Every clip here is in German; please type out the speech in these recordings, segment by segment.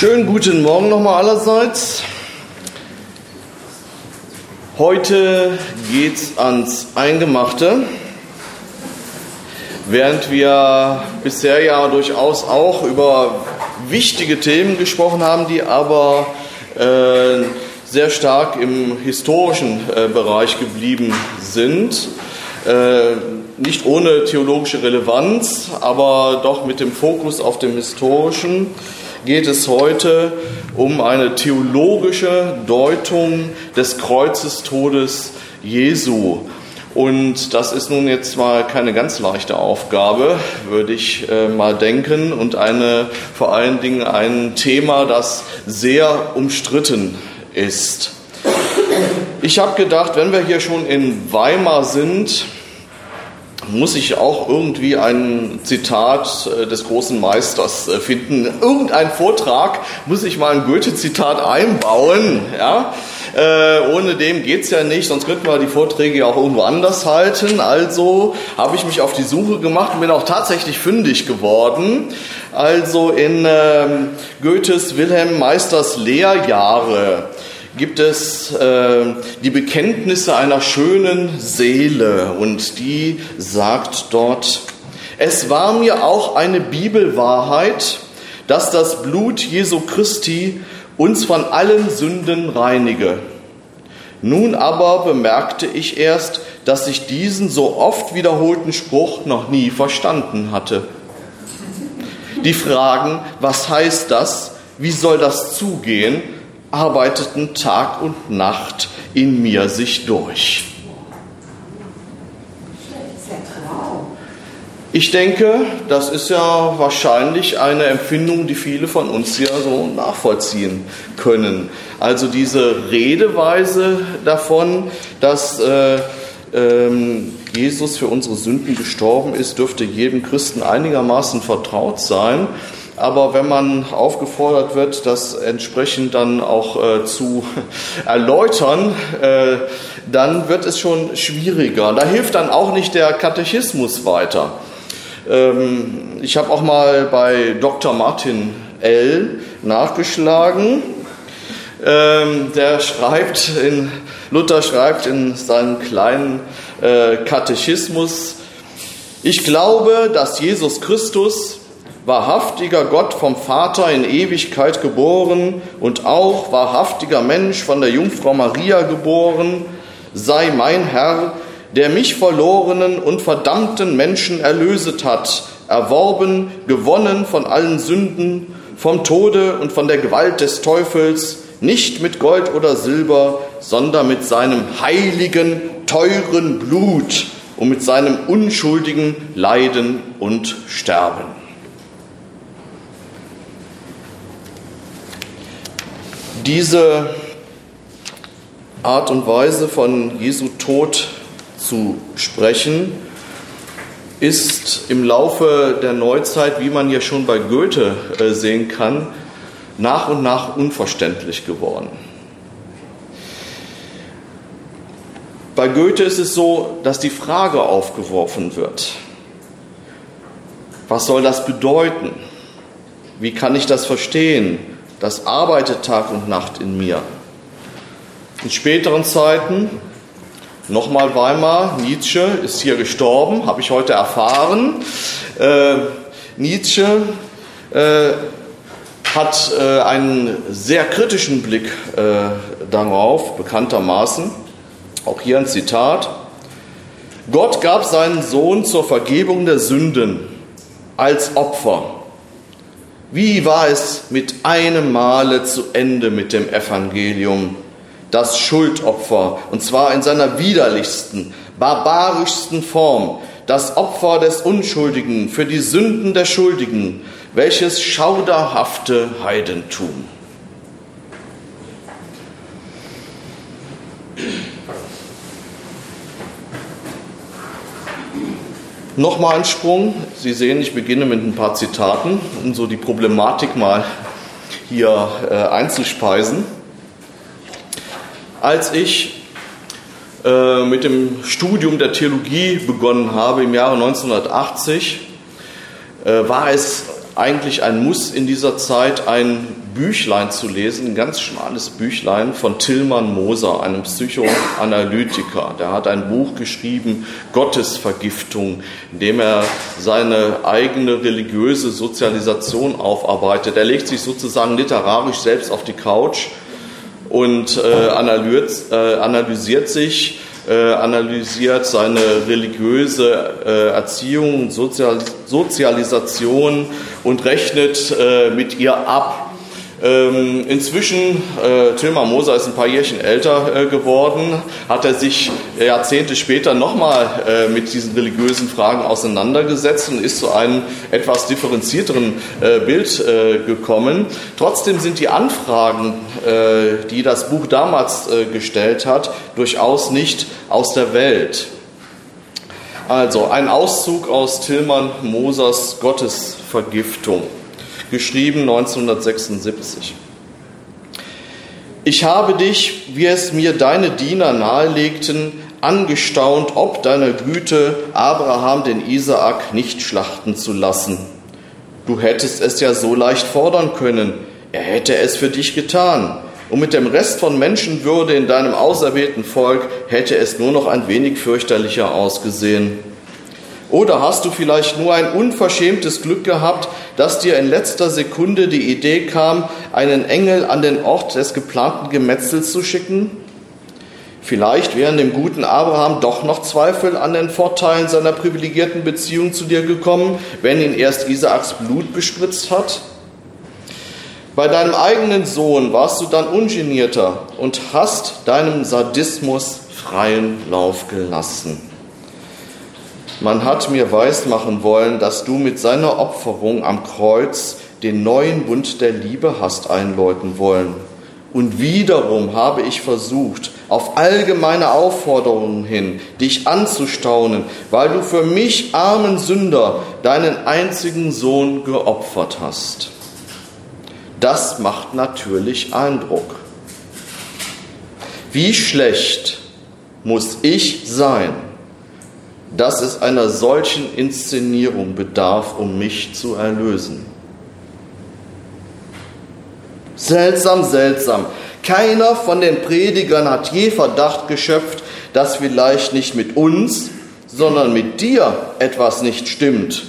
Schönen guten Morgen nochmal allerseits. Heute geht's ans Eingemachte. Während wir bisher ja durchaus auch über wichtige Themen gesprochen haben, die aber äh, sehr stark im historischen äh, Bereich geblieben sind. Äh, nicht ohne theologische Relevanz, aber doch mit dem Fokus auf dem historischen geht es heute um eine theologische Deutung des Kreuzestodes Jesu. Und das ist nun jetzt mal keine ganz leichte Aufgabe, würde ich äh, mal denken, und eine, vor allen Dingen ein Thema, das sehr umstritten ist. Ich habe gedacht, wenn wir hier schon in Weimar sind, muss ich auch irgendwie ein Zitat äh, des großen Meisters äh, finden. Irgendein Vortrag muss ich mal ein Goethe-Zitat einbauen. Ja? Äh, ohne dem geht's ja nicht, sonst könnten wir die Vorträge ja auch irgendwo anders halten. Also habe ich mich auf die Suche gemacht und bin auch tatsächlich fündig geworden. Also in äh, Goethes Wilhelm Meisters Lehrjahre gibt es äh, die Bekenntnisse einer schönen Seele und die sagt dort, es war mir auch eine Bibelwahrheit, dass das Blut Jesu Christi uns von allen Sünden reinige. Nun aber bemerkte ich erst, dass ich diesen so oft wiederholten Spruch noch nie verstanden hatte. Die Fragen, was heißt das, wie soll das zugehen, arbeiteten Tag und Nacht in mir sich durch. Ich denke, das ist ja wahrscheinlich eine Empfindung, die viele von uns ja so nachvollziehen können. Also diese Redeweise davon, dass äh, ähm, Jesus für unsere Sünden gestorben ist, dürfte jedem Christen einigermaßen vertraut sein. Aber wenn man aufgefordert wird, das entsprechend dann auch äh, zu erläutern, äh, dann wird es schon schwieriger. Da hilft dann auch nicht der Katechismus weiter. Ähm, ich habe auch mal bei Dr. Martin L. nachgeschlagen. Ähm, der schreibt in, Luther schreibt in seinem kleinen äh, Katechismus, ich glaube, dass Jesus Christus wahrhaftiger Gott vom Vater in Ewigkeit geboren und auch wahrhaftiger Mensch von der Jungfrau Maria geboren, sei mein Herr, der mich verlorenen und verdammten Menschen erlöset hat, erworben, gewonnen von allen Sünden, vom Tode und von der Gewalt des Teufels, nicht mit Gold oder Silber, sondern mit seinem heiligen, teuren Blut und mit seinem unschuldigen Leiden und Sterben. Diese Art und Weise von Jesu Tod zu sprechen, ist im Laufe der Neuzeit, wie man ja schon bei Goethe äh, sehen kann, nach und nach unverständlich geworden. Bei Goethe ist es so, dass die Frage aufgeworfen wird, was soll das bedeuten? Wie kann ich das verstehen? Das arbeitet Tag und Nacht in mir. In späteren Zeiten, nochmal Weimar, Nietzsche ist hier gestorben, habe ich heute erfahren. Äh, Nietzsche äh, hat äh, einen sehr kritischen Blick äh, darauf, bekanntermaßen. Auch hier ein Zitat. Gott gab seinen Sohn zur Vergebung der Sünden als Opfer wie war es mit einem Male zu Ende mit dem Evangelium? Das Schuldopfer, und zwar in seiner widerlichsten, barbarischsten Form, das Opfer des Unschuldigen für die Sünden der Schuldigen, welches schauderhafte Heidentum. Nochmal ein Sprung. Sie sehen, ich beginne mit ein paar Zitaten, um so die Problematik mal hier äh, einzuspeisen. Als ich äh, mit dem Studium der Theologie begonnen habe im Jahre 1980, äh, war es eigentlich ein Muss in dieser Zeit, ein Büchlein zu lesen, ein ganz schmales Büchlein von Tillmann Moser, einem Psychoanalytiker. Der hat ein Buch geschrieben, Gottesvergiftung, in dem er seine eigene religiöse Sozialisation aufarbeitet. Er legt sich sozusagen literarisch selbst auf die Couch und äh, analysiert, äh, analysiert sich äh, analysiert seine religiöse äh, Erziehung, Sozial Sozialisation und rechnet äh, mit ihr ab. Ähm, inzwischen, äh, Tilman Moser ist ein paar Jährchen älter äh, geworden, hat er sich Jahrzehnte später nochmal äh, mit diesen religiösen Fragen auseinandergesetzt und ist zu einem etwas differenzierteren äh, Bild äh, gekommen. Trotzdem sind die Anfragen, äh, die das Buch damals gestellt hat, durchaus nicht aus der Welt. Also ein Auszug aus Tilman Mosers Gottesvergiftung geschrieben 1976. Ich habe dich, wie es mir deine Diener nahelegten, angestaunt, ob deiner Güte, Abraham den Isaak nicht schlachten zu lassen. Du hättest es ja so leicht fordern können, er hätte es für dich getan. Und mit dem Rest von Menschenwürde in deinem auserwählten Volk hätte es nur noch ein wenig fürchterlicher ausgesehen. Oder hast du vielleicht nur ein unverschämtes Glück gehabt, dass dir in letzter Sekunde die Idee kam, einen Engel an den Ort des geplanten Gemetzels zu schicken? Vielleicht wären dem guten Abraham doch noch Zweifel an den Vorteilen seiner privilegierten Beziehung zu dir gekommen, wenn ihn erst Isaaks Blut bespritzt hat? Bei deinem eigenen Sohn warst du dann ungenierter und hast deinem Sadismus freien Lauf gelassen. Man hat mir weismachen wollen, dass du mit seiner Opferung am Kreuz den neuen Bund der Liebe hast einläuten wollen. Und wiederum habe ich versucht, auf allgemeine Aufforderungen hin, dich anzustaunen, weil du für mich, armen Sünder, deinen einzigen Sohn geopfert hast. Das macht natürlich Eindruck. Wie schlecht muss ich sein, dass es einer solchen Inszenierung bedarf, um mich zu erlösen. Seltsam, seltsam. Keiner von den Predigern hat je Verdacht geschöpft, dass vielleicht nicht mit uns, sondern mit dir etwas nicht stimmt,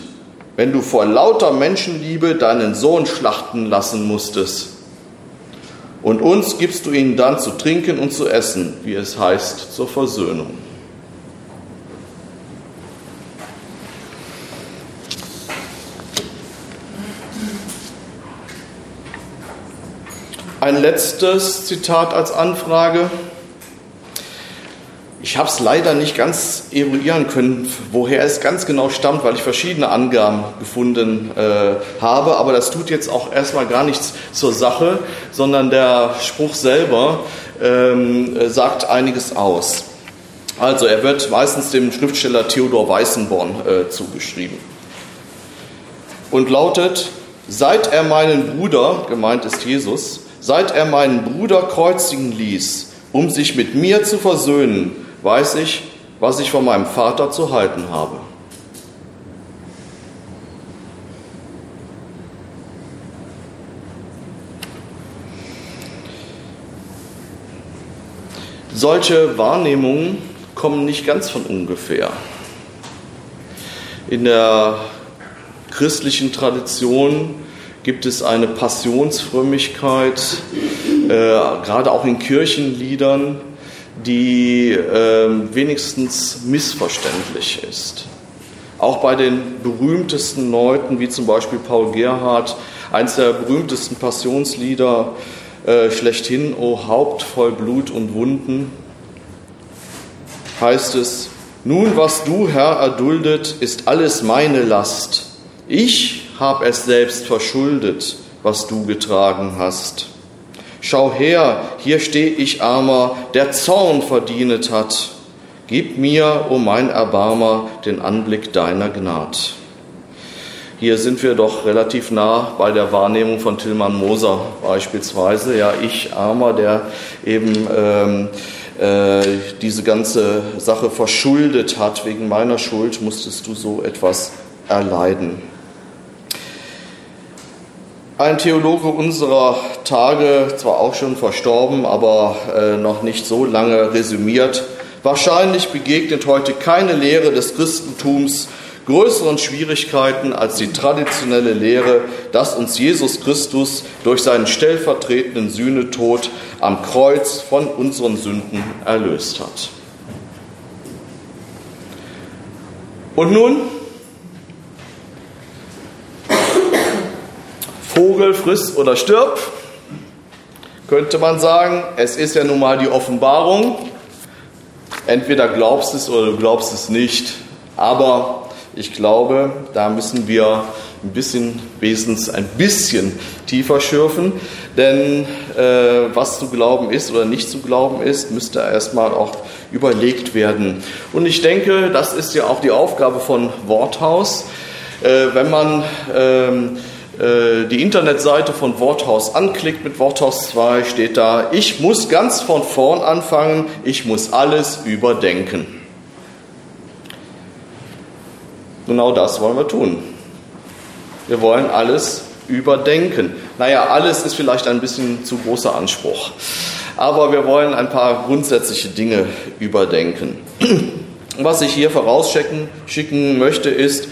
wenn du vor lauter Menschenliebe deinen Sohn schlachten lassen musstest. Und uns gibst du ihnen dann zu trinken und zu essen, wie es heißt, zur Versöhnung. Ein letztes Zitat als Anfrage. Ich habe es leider nicht ganz eruieren können, woher es ganz genau stammt, weil ich verschiedene Angaben gefunden äh, habe. Aber das tut jetzt auch erstmal gar nichts zur Sache, sondern der Spruch selber ähm, sagt einiges aus. Also er wird meistens dem Schriftsteller Theodor Weißenborn äh, zugeschrieben und lautet, seit er meinen Bruder, gemeint ist Jesus, Seit er meinen Bruder kreuzigen ließ, um sich mit mir zu versöhnen, weiß ich, was ich von meinem Vater zu halten habe. Solche Wahrnehmungen kommen nicht ganz von ungefähr. In der christlichen Tradition gibt es eine Passionsfrömmigkeit, äh, gerade auch in Kirchenliedern, die äh, wenigstens missverständlich ist. Auch bei den berühmtesten Leuten, wie zum Beispiel Paul Gerhardt, eines der berühmtesten Passionslieder äh, schlechthin, O Haupt voll Blut und Wunden, heißt es, nun was du, Herr, erduldet, ist alles meine Last. Ich hab es selbst verschuldet, was du getragen hast. Schau her, hier steh ich armer, der Zorn verdienet hat. Gib mir, o oh mein Erbarmer, den Anblick deiner Gnad. Hier sind wir doch relativ nah bei der Wahrnehmung von Tillmann Moser beispielsweise. Ja, ich Armer, der eben ähm, äh, diese ganze Sache verschuldet hat. Wegen meiner Schuld musstest du so etwas erleiden. Ein Theologe unserer Tage, zwar auch schon verstorben, aber äh, noch nicht so lange resümiert, wahrscheinlich begegnet heute keine Lehre des Christentums größeren Schwierigkeiten als die traditionelle Lehre, dass uns Jesus Christus durch seinen stellvertretenden Sühnetod am Kreuz von unseren Sünden erlöst hat. Und nun Vogel friss oder stirb, könnte man sagen. Es ist ja nun mal die Offenbarung. Entweder glaubst es oder du glaubst es nicht. Aber ich glaube, da müssen wir ein bisschen, wenigstens ein bisschen tiefer schürfen. Denn äh, was zu glauben ist oder nicht zu glauben ist, müsste erstmal auch überlegt werden. Und ich denke, das ist ja auch die Aufgabe von Worthaus. Äh, wenn man ähm, äh, die Internetseite von Worthaus anklickt mit Worthaus 2, steht da, ich muss ganz von vorn anfangen, ich muss alles überdenken. Genau das wollen wir tun. Wir wollen alles überdenken. Naja, alles ist vielleicht ein bisschen zu großer Anspruch. Aber wir wollen ein paar grundsätzliche Dinge überdenken. Was ich hier vorausschicken schicken möchte, ist,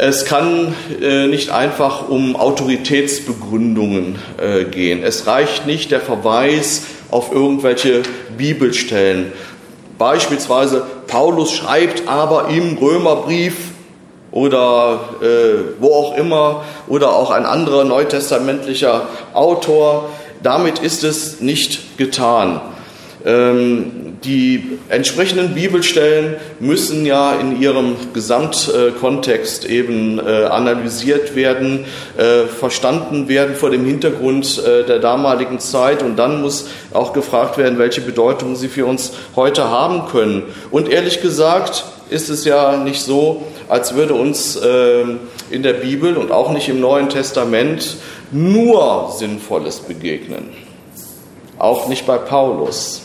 es kann äh, nicht einfach um Autoritätsbegründungen äh, gehen. Es reicht nicht der Verweis auf irgendwelche Bibelstellen. Beispielsweise Paulus schreibt aber im Römerbrief oder äh, wo auch immer oder auch ein anderer neutestamentlicher Autor. Damit ist es nicht getan. Ähm, die entsprechenden Bibelstellen müssen ja in ihrem Gesamtkontext eben äh, analysiert werden, äh, verstanden werden vor dem Hintergrund äh, der damaligen Zeit und dann muss auch gefragt werden, welche Bedeutung sie für uns heute haben können. Und ehrlich gesagt ist es ja nicht so, als würde uns ähm, in der Bibel und auch nicht im Neuen Testament nur Sinnvolles begegnen. Auch nicht bei Paulus.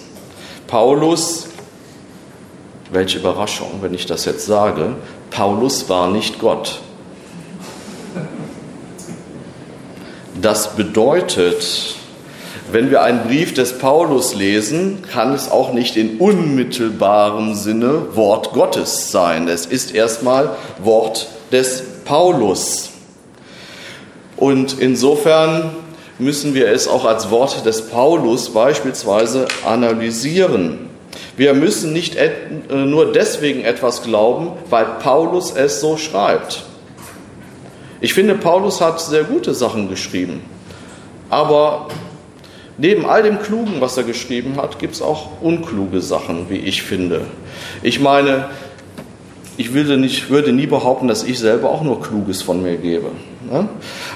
Paulus, welche Überraschung, wenn ich das jetzt sage, Paulus war nicht Gott. Das bedeutet, wenn wir einen Brief des Paulus lesen, kann es auch nicht in unmittelbarem Sinne Wort Gottes sein. Es ist erstmal Wort des Paulus. Und insofern müssen wir es auch als Wort des Paulus beispielsweise analysieren. Wir müssen nicht äh, nur deswegen etwas glauben, weil Paulus es so schreibt. Ich finde, Paulus hat sehr gute Sachen geschrieben. Aber neben all dem Klugen, was er geschrieben hat, gibt es auch unkluge Sachen, wie ich finde. Ich meine, ich würde, nicht, würde nie behaupten, dass ich selber auch nur Kluges von mir gebe. Ne?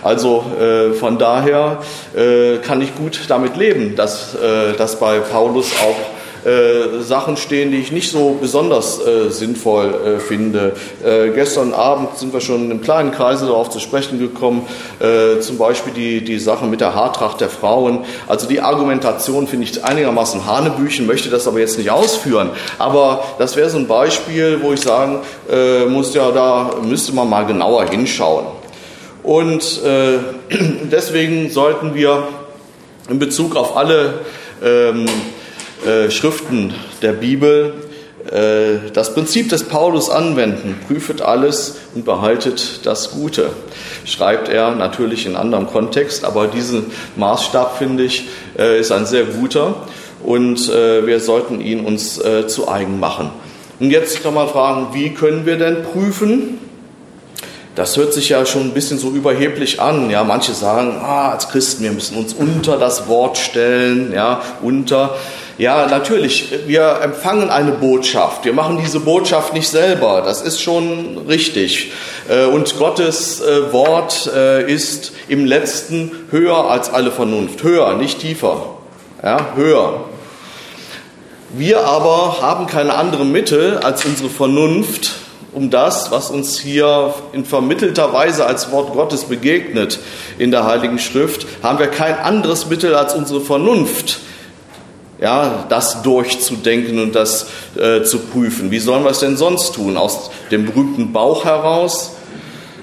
Also äh, von daher äh, kann ich gut damit leben, dass, äh, dass bei Paulus auch äh, Sachen stehen, die ich nicht so besonders äh, sinnvoll äh, finde. Äh, gestern Abend sind wir schon im kleinen Kreise darauf zu sprechen gekommen, äh, zum Beispiel die, die Sache mit der Haartracht der Frauen. Also die Argumentation finde ich einigermaßen Hanebüchen, möchte das aber jetzt nicht ausführen. Aber das wäre so ein Beispiel, wo ich sagen muss, ja, da müsste man mal genauer hinschauen. Und deswegen sollten wir in Bezug auf alle ähm, äh, Schriften der Bibel äh, das Prinzip des Paulus anwenden. Prüfet alles und behaltet das Gute. Schreibt er natürlich in anderem Kontext, aber diesen Maßstab, finde ich, äh, ist ein sehr guter und wir sollten ihn uns zu eigen machen. Und jetzt kann man fragen, wie können wir denn prüfen? Das hört sich ja schon ein bisschen so überheblich an. Ja, manche sagen, ah, als Christen, wir müssen uns unter das Wort stellen, ja, unter. Ja, natürlich, wir empfangen eine Botschaft. Wir machen diese Botschaft nicht selber. Das ist schon richtig. Äh, und Gottes äh, Wort äh, ist im letzten höher als alle Vernunft. Höher, nicht tiefer. Ja, höher. Wir aber haben keine anderen Mittel als unsere Vernunft, um das, was uns hier in vermittelter Weise als Wort Gottes begegnet in der Heiligen Schrift, haben wir kein anderes Mittel als unsere Vernunft ja, das durchzudenken und das äh, zu prüfen. Wie sollen wir es denn sonst tun? Aus dem berühmten Bauch heraus?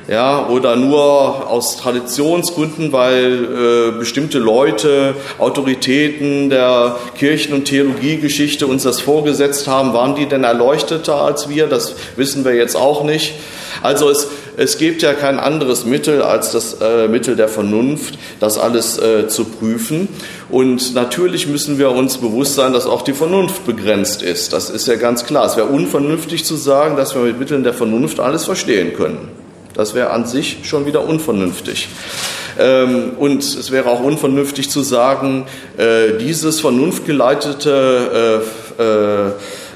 Ja, oder nur aus Traditionsgründen, weil äh, bestimmte Leute, Autoritäten der Kirchen- und Theologiegeschichte uns das vorgesetzt haben, waren die denn erleuchteter als wir? Das wissen wir jetzt auch nicht. Also es, es gibt ja kein anderes Mittel als das äh, Mittel der Vernunft, das alles äh, zu prüfen. Und natürlich müssen wir uns bewusst sein, dass auch die Vernunft begrenzt ist. Das ist ja ganz klar. Es wäre unvernünftig zu sagen, dass wir mit Mitteln der Vernunft alles verstehen können. Das wäre an sich schon wieder unvernünftig. Ähm, und es wäre auch unvernünftig zu sagen, äh, dieses vernunftgeleitete äh, äh,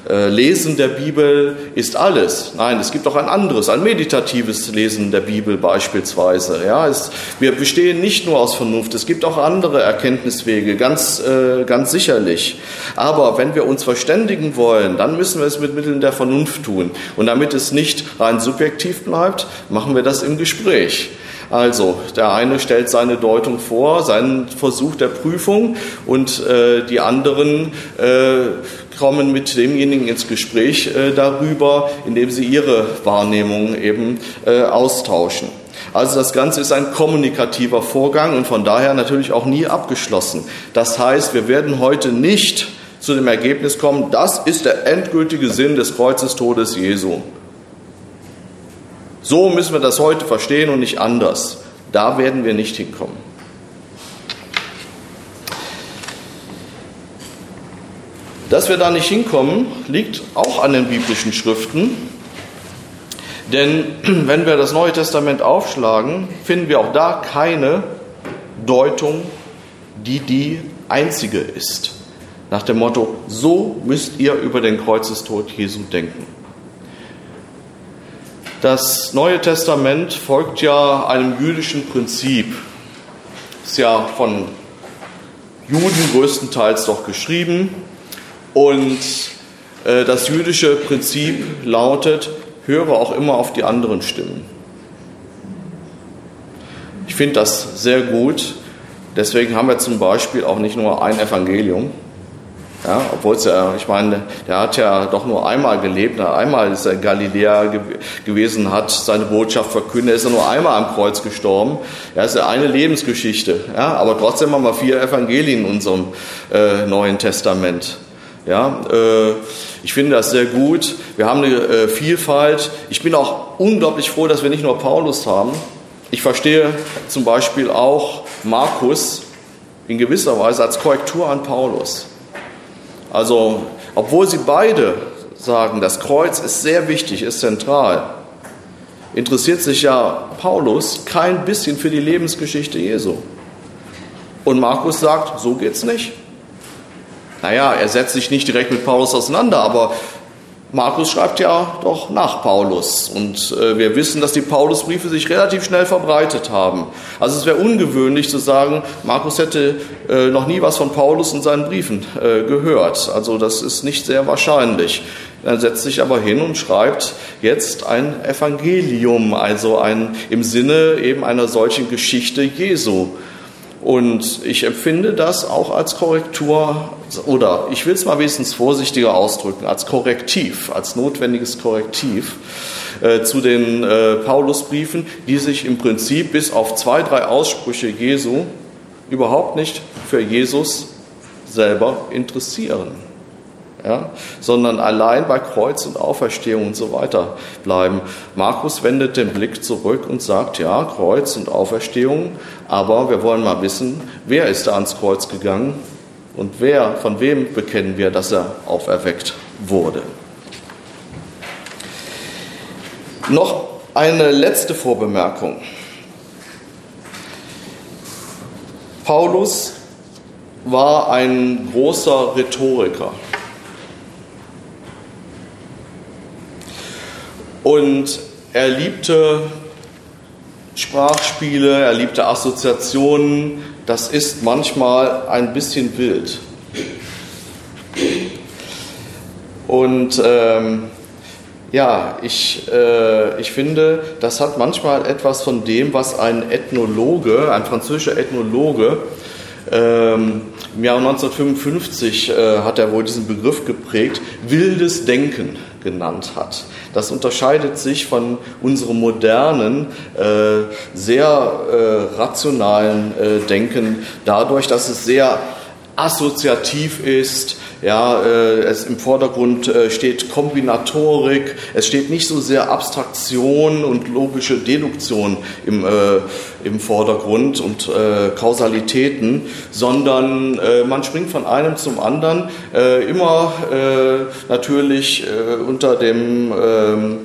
Lesen der Bibel ist alles. Nein, es gibt auch ein anderes, ein meditatives Lesen der Bibel beispielsweise. Ja, es, wir bestehen nicht nur aus Vernunft, es gibt auch andere Erkenntniswege, ganz, äh, ganz sicherlich. Aber wenn wir uns verständigen wollen, dann müssen wir es mit Mitteln der Vernunft tun. Und damit es nicht rein subjektiv bleibt, machen wir das im Gespräch. Also, der eine stellt seine Deutung vor, seinen Versuch der Prüfung und äh, die anderen äh, kommen mit demjenigen ins Gespräch äh, darüber, indem sie ihre Wahrnehmung eben äh, austauschen. Also das Ganze ist ein kommunikativer Vorgang und von daher natürlich auch nie abgeschlossen. Das heißt, wir werden heute nicht zu dem Ergebnis kommen, das ist der endgültige Sinn des Kreuzestodes Jesu. So müssen wir das heute verstehen und nicht anders. Da werden wir nicht hinkommen. Dass wir da nicht hinkommen, liegt auch an den biblischen Schriften. Denn wenn wir das Neue Testament aufschlagen, finden wir auch da keine Deutung, die die einzige ist. Nach dem Motto, so müsst ihr über den Kreuzestod Jesu denken. Das Neue Testament folgt ja einem jüdischen Prinzip. Ist ja von Juden größtenteils doch geschrieben. Und äh, das jüdische Prinzip lautet, höre auch immer auf die anderen Stimmen. Ich finde das sehr gut. Deswegen haben wir zum Beispiel auch nicht nur ein Evangelium, ja, obwohl es ja, ich meine, der hat ja doch nur einmal gelebt, einmal ist er in Galiläa ge gewesen, hat seine Botschaft verkündet, ist er nur einmal am Kreuz gestorben. Ja, ist ja eine Lebensgeschichte. Ja, aber trotzdem haben wir vier Evangelien in unserem äh, Neuen Testament. Ja, äh, ich finde das sehr gut. Wir haben eine äh, Vielfalt. Ich bin auch unglaublich froh, dass wir nicht nur Paulus haben. Ich verstehe zum Beispiel auch Markus in gewisser Weise als Korrektur an Paulus. Also, obwohl sie beide sagen, das Kreuz ist sehr wichtig, ist zentral, interessiert sich ja Paulus kein bisschen für die Lebensgeschichte Jesu. Und Markus sagt, so geht's nicht. Naja, er setzt sich nicht direkt mit Paulus auseinander, aber Markus schreibt ja doch nach Paulus und äh, wir wissen, dass die Paulusbriefe sich relativ schnell verbreitet haben. Also es wäre ungewöhnlich zu sagen, Markus hätte äh, noch nie was von Paulus und seinen Briefen äh, gehört. Also das ist nicht sehr wahrscheinlich. Er setzt sich aber hin und schreibt jetzt ein Evangelium, also ein im Sinne eben einer solchen Geschichte Jesu. Und ich empfinde das auch als Korrektur oder ich will es mal wenigstens vorsichtiger ausdrücken, als Korrektiv, als notwendiges Korrektiv äh, zu den äh, Paulusbriefen, die sich im Prinzip bis auf zwei, drei Aussprüche Jesu überhaupt nicht für Jesus selber interessieren ja, sondern allein bei Kreuz und Auferstehung und so weiter bleiben. Markus wendet den Blick zurück und sagt, ja, Kreuz und Auferstehung, aber wir wollen mal wissen, wer ist da ans Kreuz gegangen und wer, von wem bekennen wir, dass er auferweckt wurde. Noch eine letzte Vorbemerkung. Paulus war ein großer Rhetoriker. Und er liebte Sprachspiele, er liebte Assoziationen. Das ist manchmal ein bisschen wild. Und ähm, ja, ich, äh, ich finde, das hat manchmal etwas von dem, was ein Ethnologe, ein französischer Ethnologe, ähm, im Jahr 1955 äh, hat er wohl diesen Begriff geprägt, wildes Denken genannt hat. Das unterscheidet sich von unserem modernen, äh, sehr äh, rationalen äh, Denken dadurch, dass es sehr assoziativ ist, ja, äh, es im Vordergrund äh, steht Kombinatorik, es steht nicht so sehr Abstraktion und logische Deduktion im, äh, im Vordergrund und äh, Kausalitäten, sondern man springt von einem zum anderen, immer natürlich unter dem ähm,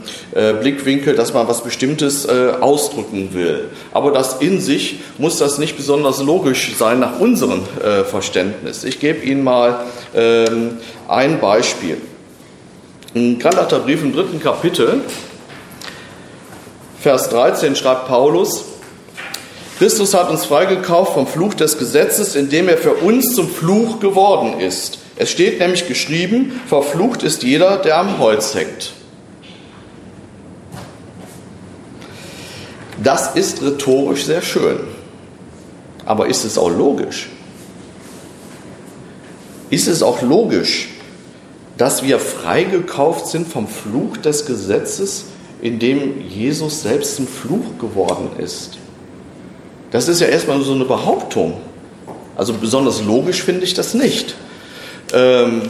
Blickwinkel, dass man was Bestimmtes ausdrücken will. Aber das in sich muss das nicht besonders logisch sein nach unserem Verständnis. Ich gebe Ihnen mal ähm, ein Beispiel. Im Galaterbrief im dritten Kapitel, Vers 13 schreibt Paulus, Christus hat uns freigekauft vom Fluch des Gesetzes, indem er für uns zum Fluch geworden ist. Es steht nämlich geschrieben, verflucht ist jeder, der am Holz hängt. Das ist rhetorisch sehr schön. Aber ist es auch logisch? Ist es auch logisch, dass wir freigekauft sind vom Fluch des Gesetzes, in dem Jesus selbst zum Fluch geworden ist. Das ist ja erstmal so eine Behauptung. Also besonders logisch finde ich das nicht. Ähm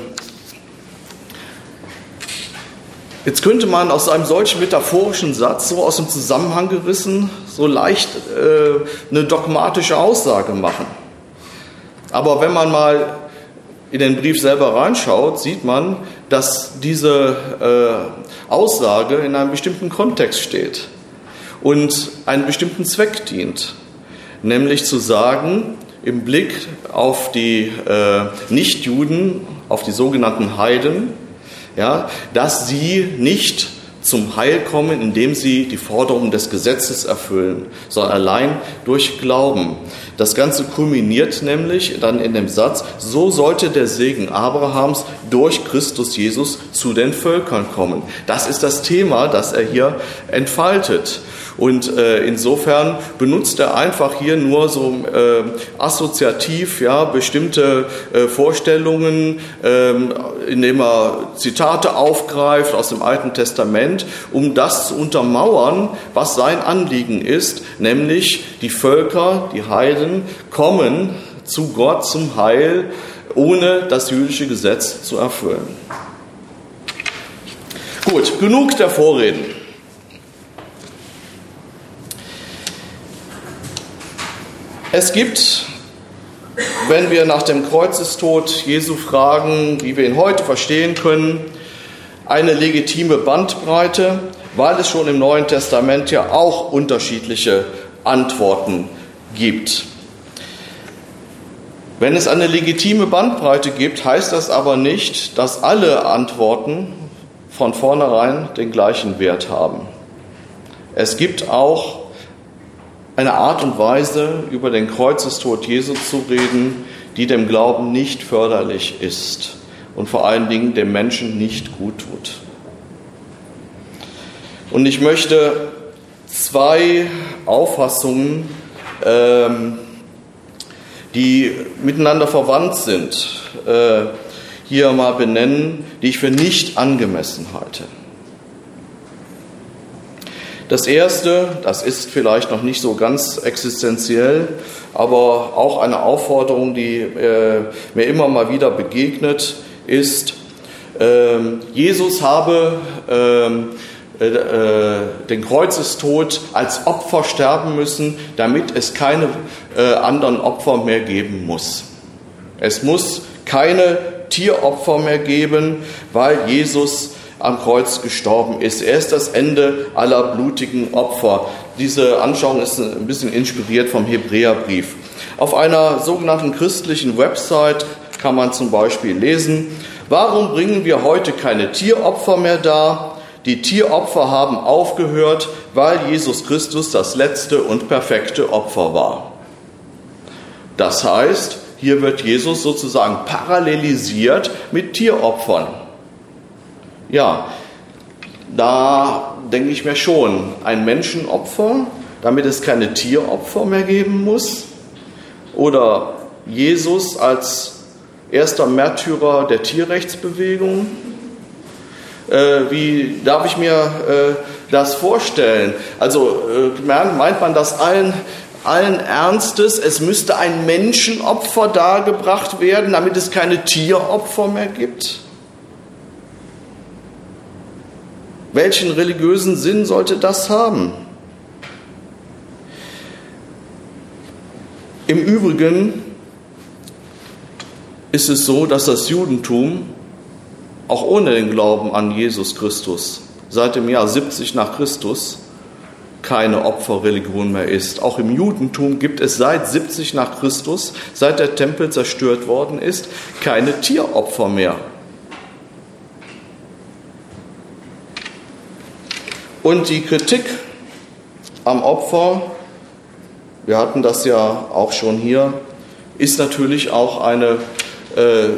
Jetzt könnte man aus einem solchen metaphorischen Satz, so aus dem Zusammenhang gerissen, so leicht äh, eine dogmatische Aussage machen. Aber wenn man mal in den Brief selber reinschaut, sieht man, dass diese äh, Aussage in einem bestimmten Kontext steht und einen bestimmten Zweck dient, nämlich zu sagen, im Blick auf die äh, Nichtjuden, auf die sogenannten Heiden, ja, dass sie nicht zum Heil kommen, indem sie die Forderungen des Gesetzes erfüllen, sondern allein durch Glauben. Das Ganze kulminiert nämlich dann in dem Satz, so sollte der Segen Abrahams durch Christus Jesus zu den Völkern kommen. Das ist das Thema, das er hier entfaltet. Und äh, insofern benutzt er einfach hier nur so äh, assoziativ ja, bestimmte äh, Vorstellungen, ähm, indem er Zitate aufgreift aus dem Alten Testament, um das zu untermauern, was sein Anliegen ist, nämlich die Völker, die Heiden kommen zu Gott zum Heil, ohne das jüdische Gesetz zu erfüllen. Gut, genug der Vorreden. Es gibt, wenn wir nach dem Kreuzestod Jesu fragen, wie wir ihn heute verstehen können, eine legitime Bandbreite, weil es schon im Neuen Testament ja auch unterschiedliche Antworten gibt. Wenn es eine legitime Bandbreite gibt, heißt das aber nicht, dass alle Antworten von vornherein den gleichen Wert haben. Es gibt auch eine Art und Weise, über den Kreuzestod Jesu zu reden, die dem Glauben nicht förderlich ist und vor allen Dingen dem Menschen nicht gut tut. Und ich möchte zwei Auffassungen, ähm, die miteinander verwandt sind, äh, hier mal benennen, die ich für nicht angemessen halte. Das erste, das ist vielleicht noch nicht so ganz existenziell, aber auch eine Aufforderung, die äh, mir immer mal wieder begegnet, ist, äh, Jesus habe ähm, äh, den Kreuzestod als Opfer sterben müssen, damit es keine äh, anderen Opfer mehr geben muss. Es muss keine Tieropfer mehr geben, weil Jesus am Kreuz gestorben ist. Er ist das Ende aller blutigen Opfer. Diese Anschauung ist ein bisschen inspiriert vom Hebräerbrief. Auf einer sogenannten christlichen Website kann man zum Beispiel lesen, warum bringen wir heute keine Tieropfer mehr dar? Die Tieropfer haben aufgehört, weil Jesus Christus das letzte und perfekte Opfer war. Das heißt, hier wird Jesus sozusagen parallelisiert mit Tieropfern. Ja, da denke ich mir schon, ein Menschenopfer, damit es keine Tieropfer mehr geben muss? Oder Jesus als erster Märtyrer der Tierrechtsbewegung? Äh, wie darf ich mir äh, das vorstellen? Also äh, meint man das allen, allen Ernstes, es müsste ein Menschenopfer dargebracht werden, damit es keine Tieropfer mehr gibt? Welchen religiösen Sinn sollte das haben? Im Übrigen ist es so, dass das Judentum auch ohne den Glauben an Jesus Christus seit dem Jahr 70 nach Christus keine Opferreligion mehr ist. Auch im Judentum gibt es seit 70 nach Christus, seit der Tempel zerstört worden ist, keine Tieropfer mehr. Und die Kritik am Opfer, wir hatten das ja auch schon hier, ist natürlich auch eine äh,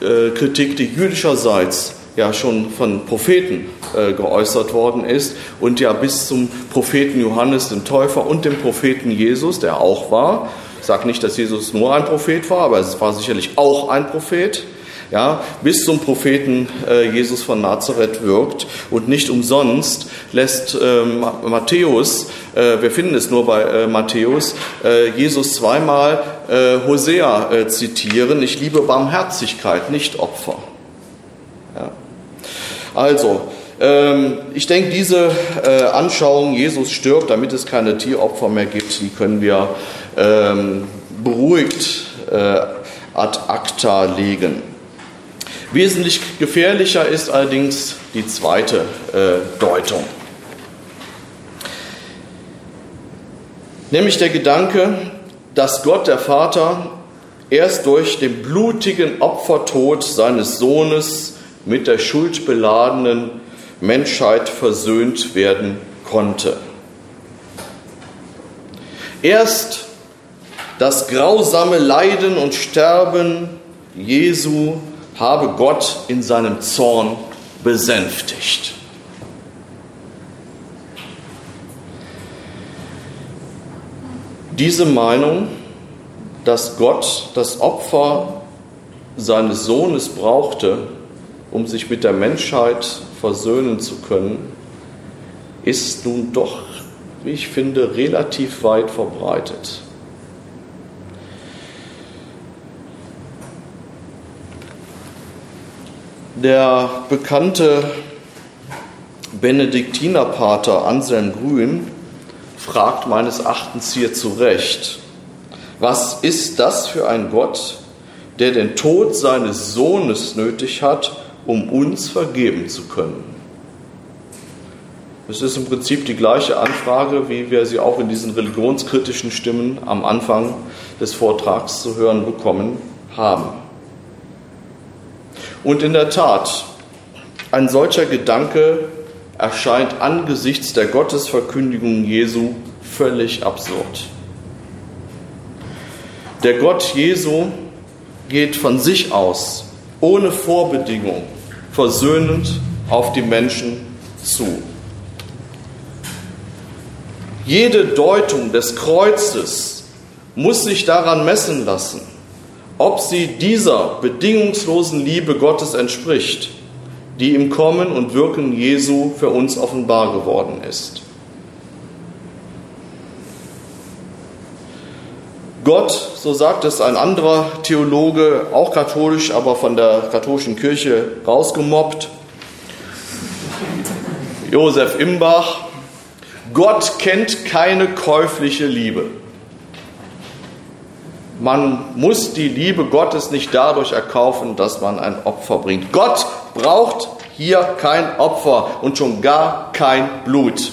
äh, Kritik, die jüdischerseits ja schon von Propheten äh, geäußert worden ist und ja bis zum Propheten Johannes den Täufer und dem Propheten Jesus, der auch war. Ich sage nicht, dass Jesus nur ein Prophet war, aber es war sicherlich auch ein Prophet ja, bis zum Propheten äh, Jesus von Nazareth wirkt. Und nicht umsonst lässt ähm, Matthäus, äh, wir finden es nur bei äh, Matthäus, äh, Jesus zweimal äh, Hosea äh, zitieren, ich liebe Barmherzigkeit, nicht Opfer. Ja. Also, ähm, ich denke, diese Anschauung, Jesus stirbt, damit es keine Tieropfer mehr gibt, die können wir ähm, beruhigt ad acta legen. Wesentlich gefährlicher ist allerdings die zweite äh, Deutung. Nämlich der Gedanke, dass Gott der Vater erst durch den blutigen Opfertod seines Sohnes mit der schuldbeladenen Menschheit versöhnt werden konnte. Erst das grausame Leiden und Sterben Jesu habe Gott in seinem Zorn besänftigt. Diese Meinung, dass Gott das Opfer seines Sohnes brauchte, um sich mit der Menschheit versöhnen zu können, ist nun doch, wie ich finde, relativ weit verbreitet. Der bekannte Benediktinerpater Anselm Grün fragt meines Erachtens hier zu Recht, was ist das für ein Gott, der den Tod seines Sohnes nötig hat, um uns vergeben zu können? Es ist im Prinzip die gleiche Anfrage, wie wir sie auch in diesen religionskritischen Stimmen am Anfang des Vortrags zu hören bekommen haben. Und in der Tat, ein solcher Gedanke erscheint angesichts der Gottesverkündigung Jesu völlig absurd. Der Gott Jesu geht von sich aus, ohne Vorbedingung, versöhnend auf die Menschen zu. Jede Deutung des Kreuzes muss sich daran messen lassen, ob sie dieser bedingungslosen Liebe Gottes entspricht, die im Kommen und Wirken Jesu für uns offenbar geworden ist. Gott, so sagt es ein anderer Theologe, auch katholisch, aber von der katholischen Kirche rausgemobbt, Josef Imbach, Gott kennt keine käufliche Liebe. Man muss die Liebe Gottes nicht dadurch erkaufen, dass man ein Opfer bringt. Gott braucht hier kein Opfer und schon gar kein Blut.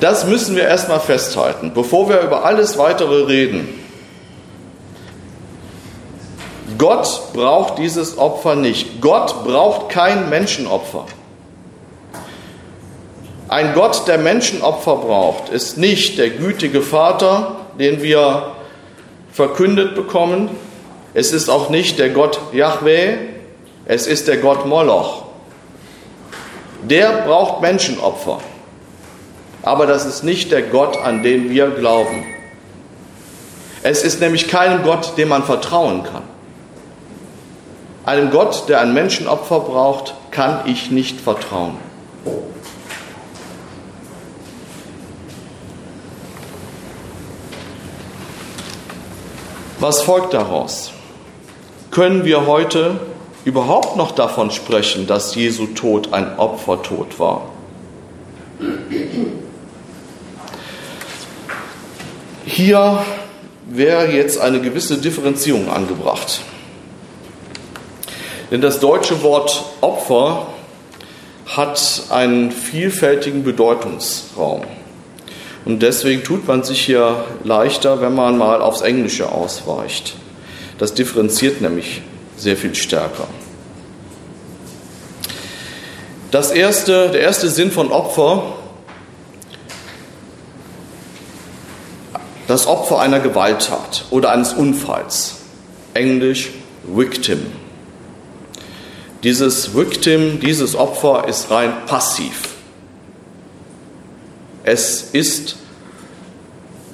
Das müssen wir erstmal festhalten, bevor wir über alles weitere reden. Gott braucht dieses Opfer nicht. Gott braucht kein Menschenopfer. Ein Gott, der Menschenopfer braucht, ist nicht der gütige Vater, den wir verkündet bekommen. Es ist auch nicht der Gott Yahweh, es ist der Gott Moloch. Der braucht Menschenopfer. Aber das ist nicht der Gott, an den wir glauben. Es ist nämlich kein Gott, dem man vertrauen kann. Einem Gott, der ein Menschenopfer braucht, kann ich nicht vertrauen. Was folgt daraus? Können wir heute überhaupt noch davon sprechen, dass Jesu Tod ein Opfertod war? Hier wäre jetzt eine gewisse Differenzierung angebracht. Denn das deutsche Wort Opfer hat einen vielfältigen Bedeutungsraum. Und deswegen tut man sich hier leichter, wenn man mal aufs Englische ausweicht. Das differenziert nämlich sehr viel stärker. Das erste, der erste Sinn von Opfer, das Opfer einer Gewalttat oder eines Unfalls, englisch Victim. Dieses Victim, dieses Opfer ist rein passiv. Es ist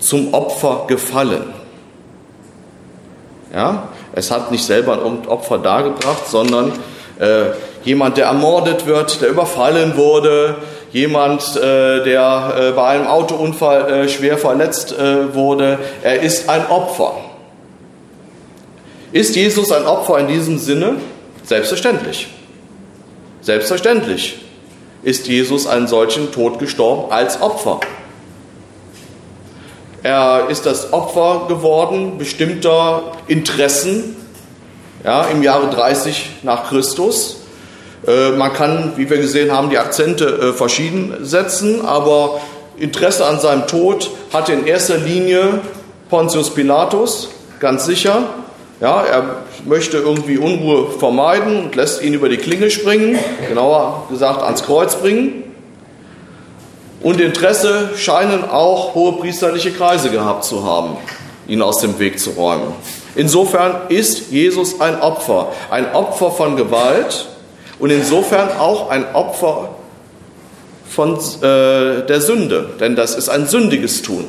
zum Opfer gefallen. Ja, es hat nicht selber ein Opfer dargebracht, sondern äh, jemand, der ermordet wird, der überfallen wurde, jemand, äh, der äh, bei einem Autounfall äh, schwer verletzt äh, wurde. Er ist ein Opfer. Ist Jesus ein Opfer in diesem Sinne? Selbstverständlich. Selbstverständlich ist Jesus einen solchen Tod gestorben als Opfer. Er ist das Opfer geworden bestimmter Interessen ja, im Jahre 30 nach Christus. Äh, man kann, wie wir gesehen haben, die Akzente äh, verschieden setzen, aber Interesse an seinem Tod hatte in erster Linie Pontius Pilatus, ganz sicher. Ja, er möchte irgendwie Unruhe vermeiden und lässt ihn über die Klinge springen, genauer gesagt ans Kreuz bringen. Und Interesse scheinen auch hohe priesterliche Kreise gehabt zu haben, ihn aus dem Weg zu räumen. Insofern ist Jesus ein Opfer, ein Opfer von Gewalt und insofern auch ein Opfer von äh, der Sünde, denn das ist ein sündiges Tun.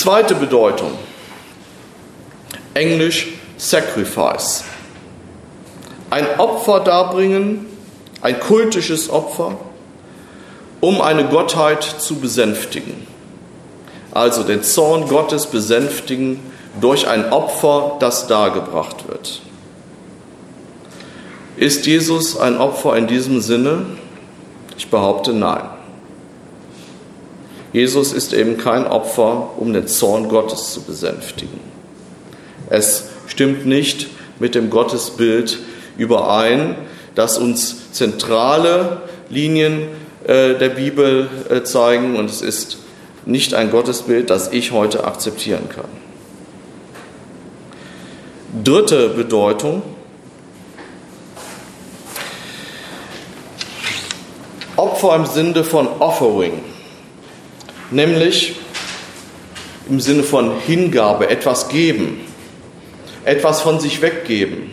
Zweite Bedeutung, englisch Sacrifice. Ein Opfer darbringen, ein kultisches Opfer, um eine Gottheit zu besänftigen. Also den Zorn Gottes besänftigen durch ein Opfer, das dargebracht wird. Ist Jesus ein Opfer in diesem Sinne? Ich behaupte nein. Jesus ist eben kein Opfer, um den Zorn Gottes zu besänftigen. Es stimmt nicht mit dem Gottesbild überein, das uns zentrale Linien äh, der Bibel äh, zeigen und es ist nicht ein Gottesbild, das ich heute akzeptieren kann. Dritte Bedeutung. Opfer im Sinne von Offering nämlich im Sinne von Hingabe, etwas geben, etwas von sich weggeben.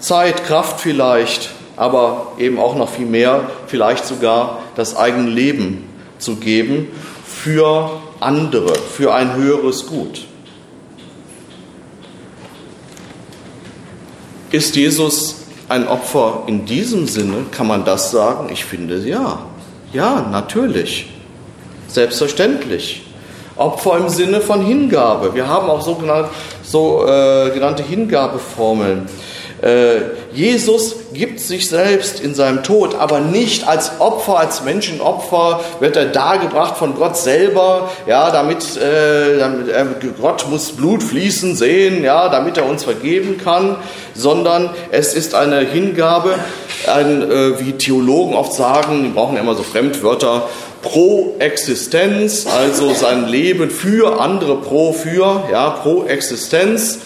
Zeit, Kraft vielleicht, aber eben auch noch viel mehr, vielleicht sogar das eigene Leben zu geben für andere, für ein höheres Gut. Ist Jesus ein Opfer in diesem Sinne? Kann man das sagen? Ich finde ja. Ja, natürlich. Selbstverständlich. Opfer im Sinne von Hingabe. Wir haben auch sogenannte, so, äh, genannte Hingabeformeln. Äh, Jesus gibt sich selbst in seinem Tod, aber nicht als Opfer, als Menschenopfer wird er dargebracht von Gott selber, ja, damit, äh, damit äh, Gott muss Blut fließen sehen, ja, damit er uns vergeben kann, sondern es ist eine Hingabe, ein, äh, wie Theologen oft sagen, die brauchen immer so Fremdwörter, pro Existenz, also sein Leben für andere pro für, ja, pro Existenz.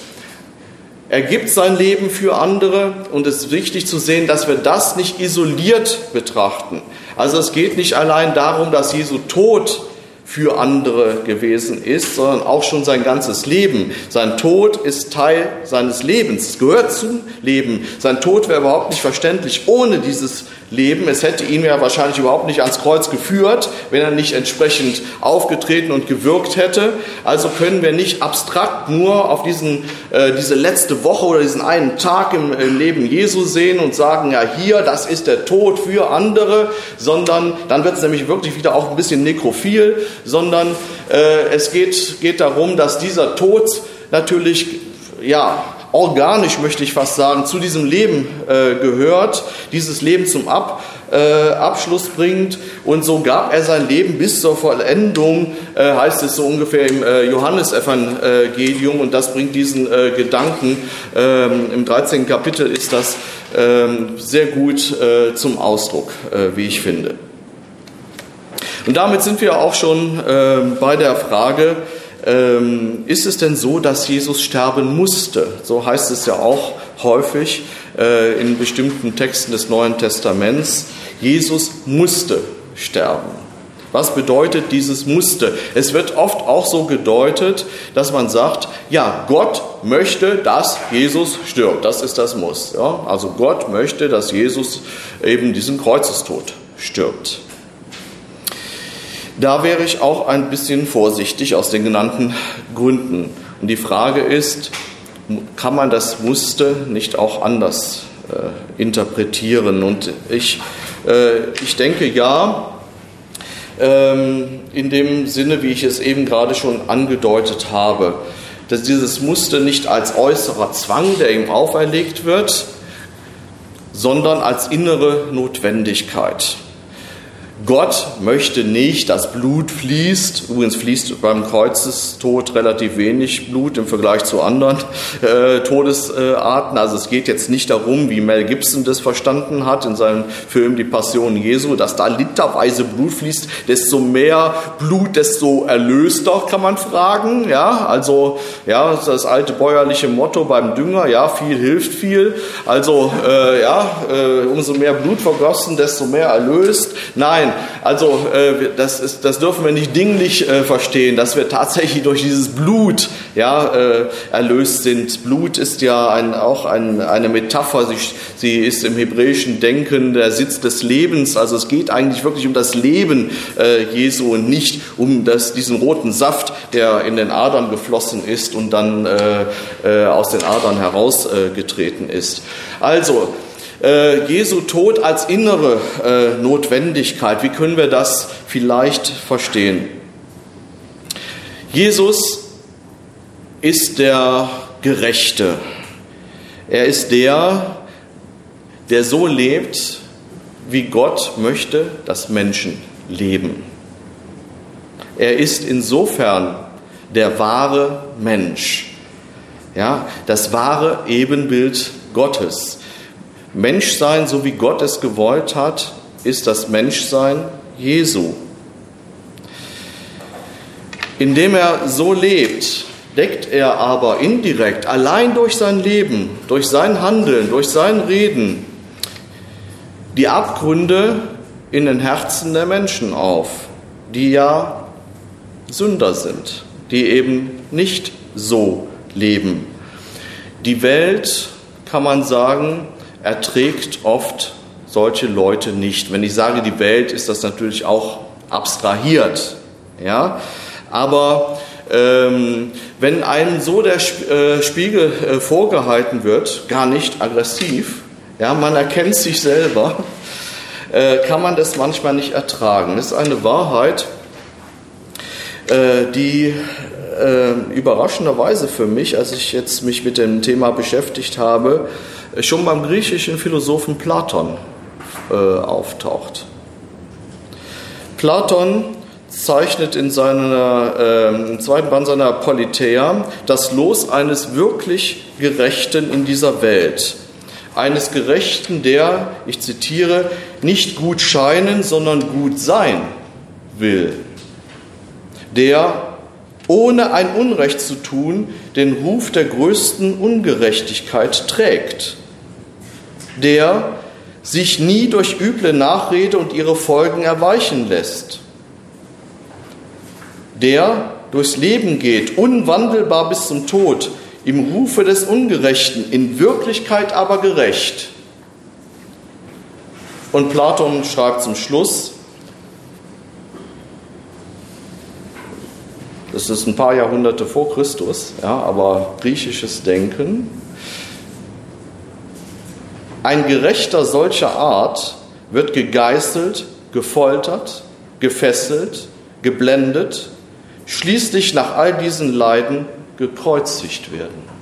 Er gibt sein Leben für andere und es ist wichtig zu sehen, dass wir das nicht isoliert betrachten. Also es geht nicht allein darum, dass Jesu Tod für andere gewesen ist, sondern auch schon sein ganzes Leben. Sein Tod ist Teil seines Lebens, gehört zum Leben. Sein Tod wäre überhaupt nicht verständlich ohne dieses Leben. Es hätte ihn ja wahrscheinlich überhaupt nicht ans Kreuz geführt, wenn er nicht entsprechend aufgetreten und gewirkt hätte. Also können wir nicht abstrakt nur auf diesen, äh, diese letzte Woche oder diesen einen Tag im, im Leben Jesu sehen und sagen, ja hier, das ist der Tod für andere, sondern dann wird es nämlich wirklich wieder auch ein bisschen nekrophil, sondern äh, es geht, geht darum, dass dieser Tod natürlich ja, organisch, möchte ich fast sagen, zu diesem Leben äh, gehört, dieses Leben zum Ab, äh, Abschluss bringt. Und so gab er sein Leben bis zur Vollendung, äh, heißt es so ungefähr im äh, Johannesevangelium. Und das bringt diesen äh, Gedanken, ähm, im 13. Kapitel ist das ähm, sehr gut äh, zum Ausdruck, wie ich finde. Und damit sind wir auch schon ähm, bei der Frage, ähm, ist es denn so, dass Jesus sterben musste? So heißt es ja auch häufig äh, in bestimmten Texten des Neuen Testaments. Jesus musste sterben. Was bedeutet dieses musste? Es wird oft auch so gedeutet, dass man sagt, ja, Gott möchte, dass Jesus stirbt. Das ist das Muss. Ja? Also Gott möchte, dass Jesus eben diesen Kreuzestod stirbt. Da wäre ich auch ein bisschen vorsichtig aus den genannten Gründen. Und die Frage ist, kann man das Muster nicht auch anders äh, interpretieren? Und ich, äh, ich denke ja, ähm, in dem Sinne, wie ich es eben gerade schon angedeutet habe, dass dieses Muster nicht als äußerer Zwang, der ihm auferlegt wird, sondern als innere Notwendigkeit. Gott möchte nicht, dass Blut fließt. Übrigens fließt beim Kreuzestod relativ wenig Blut im Vergleich zu anderen äh, Todesarten. Also es geht jetzt nicht darum, wie Mel Gibson das verstanden hat in seinem Film Die Passion Jesu, dass da literweise Blut fließt. Desto mehr Blut, desto erlöster, kann man fragen. Ja, also ja, das alte bäuerliche Motto beim Dünger, ja, viel hilft viel. Also äh, ja, äh, umso mehr Blut vergossen, desto mehr erlöst. Nein, also äh, das, ist, das dürfen wir nicht dinglich äh, verstehen, dass wir tatsächlich durch dieses Blut ja, äh, erlöst sind. Blut ist ja ein, auch ein, eine Metapher, sie, sie ist im hebräischen Denken der Sitz des Lebens. Also es geht eigentlich wirklich um das Leben äh, Jesu und nicht um das, diesen roten Saft, der in den Adern geflossen ist und dann äh, äh, aus den Adern herausgetreten ist. Also, äh, Jesu Tod als innere äh, Notwendigkeit. Wie können wir das vielleicht verstehen? Jesus ist der Gerechte. Er ist der, der so lebt, wie Gott möchte, dass Menschen leben. Er ist insofern der wahre Mensch. Ja, das wahre Ebenbild Gottes. Menschsein, so wie Gott es gewollt hat, ist das Menschsein Jesu. Indem er so lebt, deckt er aber indirekt, allein durch sein Leben, durch sein Handeln, durch sein Reden, die Abgründe in den Herzen der Menschen auf, die ja Sünder sind, die eben nicht so leben. Die Welt, kann man sagen, erträgt oft solche Leute nicht. Wenn ich sage die Welt, ist das natürlich auch abstrahiert. Ja? Aber ähm, wenn einem so der äh, Spiegel äh, vorgehalten wird, gar nicht aggressiv, ja, man erkennt sich selber, äh, kann man das manchmal nicht ertragen. Das ist eine Wahrheit, äh, die äh, überraschenderweise für mich, als ich jetzt mich mit dem Thema beschäftigt habe, schon beim griechischen Philosophen Platon äh, auftaucht. Platon zeichnet in seiner, äh, im zweiten Band seiner Politeia das Los eines wirklich Gerechten in dieser Welt. Eines Gerechten, der, ich zitiere, nicht gut scheinen, sondern gut sein will. Der ohne ein Unrecht zu tun, den Ruf der größten Ungerechtigkeit trägt der sich nie durch üble Nachrede und ihre Folgen erweichen lässt. der durchs Leben geht, unwandelbar bis zum Tod, im Rufe des Ungerechten, in Wirklichkeit aber gerecht. Und Platon schreibt zum Schluss, das ist ein paar Jahrhunderte vor Christus, ja, aber griechisches Denken, ein Gerechter solcher Art wird gegeißelt, gefoltert, gefesselt, geblendet, schließlich nach all diesen Leiden gekreuzigt werden.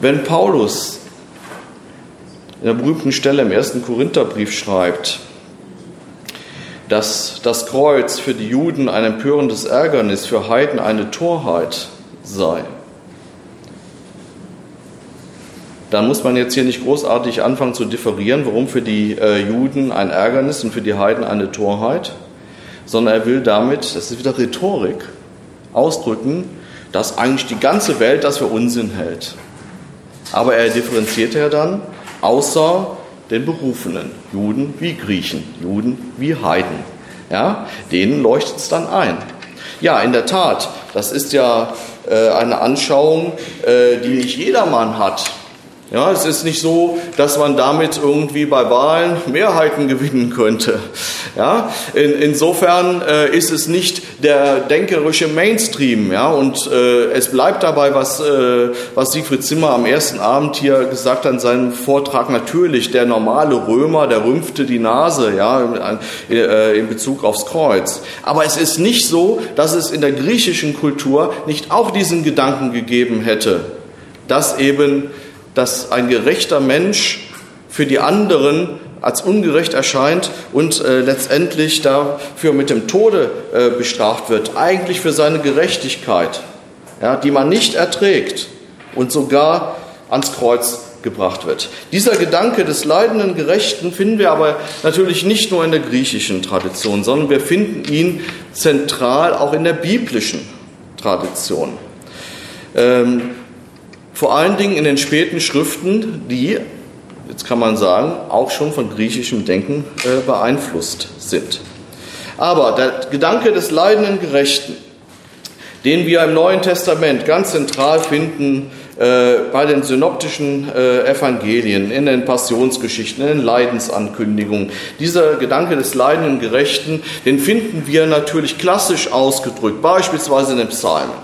Wenn Paulus in der berühmten Stelle im ersten Korintherbrief schreibt, dass das Kreuz für die Juden ein empörendes Ärgernis, für Heiden eine Torheit sei, dann muss man jetzt hier nicht großartig anfangen zu differieren, warum für die äh, Juden ein Ärgernis und für die Heiden eine Torheit, sondern er will damit, das ist wieder Rhetorik, ausdrücken, dass eigentlich die ganze Welt das für Unsinn hält. Aber er differenziert ja dann, außer den Berufenen, Juden wie Griechen, Juden wie Heiden. Ja, denen leuchtet es dann ein. Ja, in der Tat, das ist ja äh, eine Anschauung, äh, die nicht jedermann hat. Ja, es ist nicht so, dass man damit irgendwie bei Wahlen Mehrheiten gewinnen könnte. Ja, in, insofern äh, ist es nicht der denkerische Mainstream. Ja, und äh, es bleibt dabei, was, äh, was Siegfried Zimmer am ersten Abend hier gesagt hat in seinem Vortrag. Natürlich, der normale Römer, der rümpfte die Nase, ja, in, äh, in Bezug aufs Kreuz. Aber es ist nicht so, dass es in der griechischen Kultur nicht auch diesen Gedanken gegeben hätte, dass eben dass ein gerechter Mensch für die anderen als ungerecht erscheint und äh, letztendlich dafür mit dem Tode äh, bestraft wird, eigentlich für seine Gerechtigkeit, ja, die man nicht erträgt und sogar ans Kreuz gebracht wird. Dieser Gedanke des leidenden Gerechten finden wir aber natürlich nicht nur in der griechischen Tradition, sondern wir finden ihn zentral auch in der biblischen Tradition. Ähm, vor allen Dingen in den späten Schriften, die, jetzt kann man sagen, auch schon von griechischem Denken äh, beeinflusst sind. Aber der Gedanke des leidenden Gerechten, den wir im Neuen Testament ganz zentral finden äh, bei den synoptischen äh, Evangelien, in den Passionsgeschichten, in den Leidensankündigungen. Dieser Gedanke des leidenden Gerechten, den finden wir natürlich klassisch ausgedrückt, beispielsweise in den Psalmen.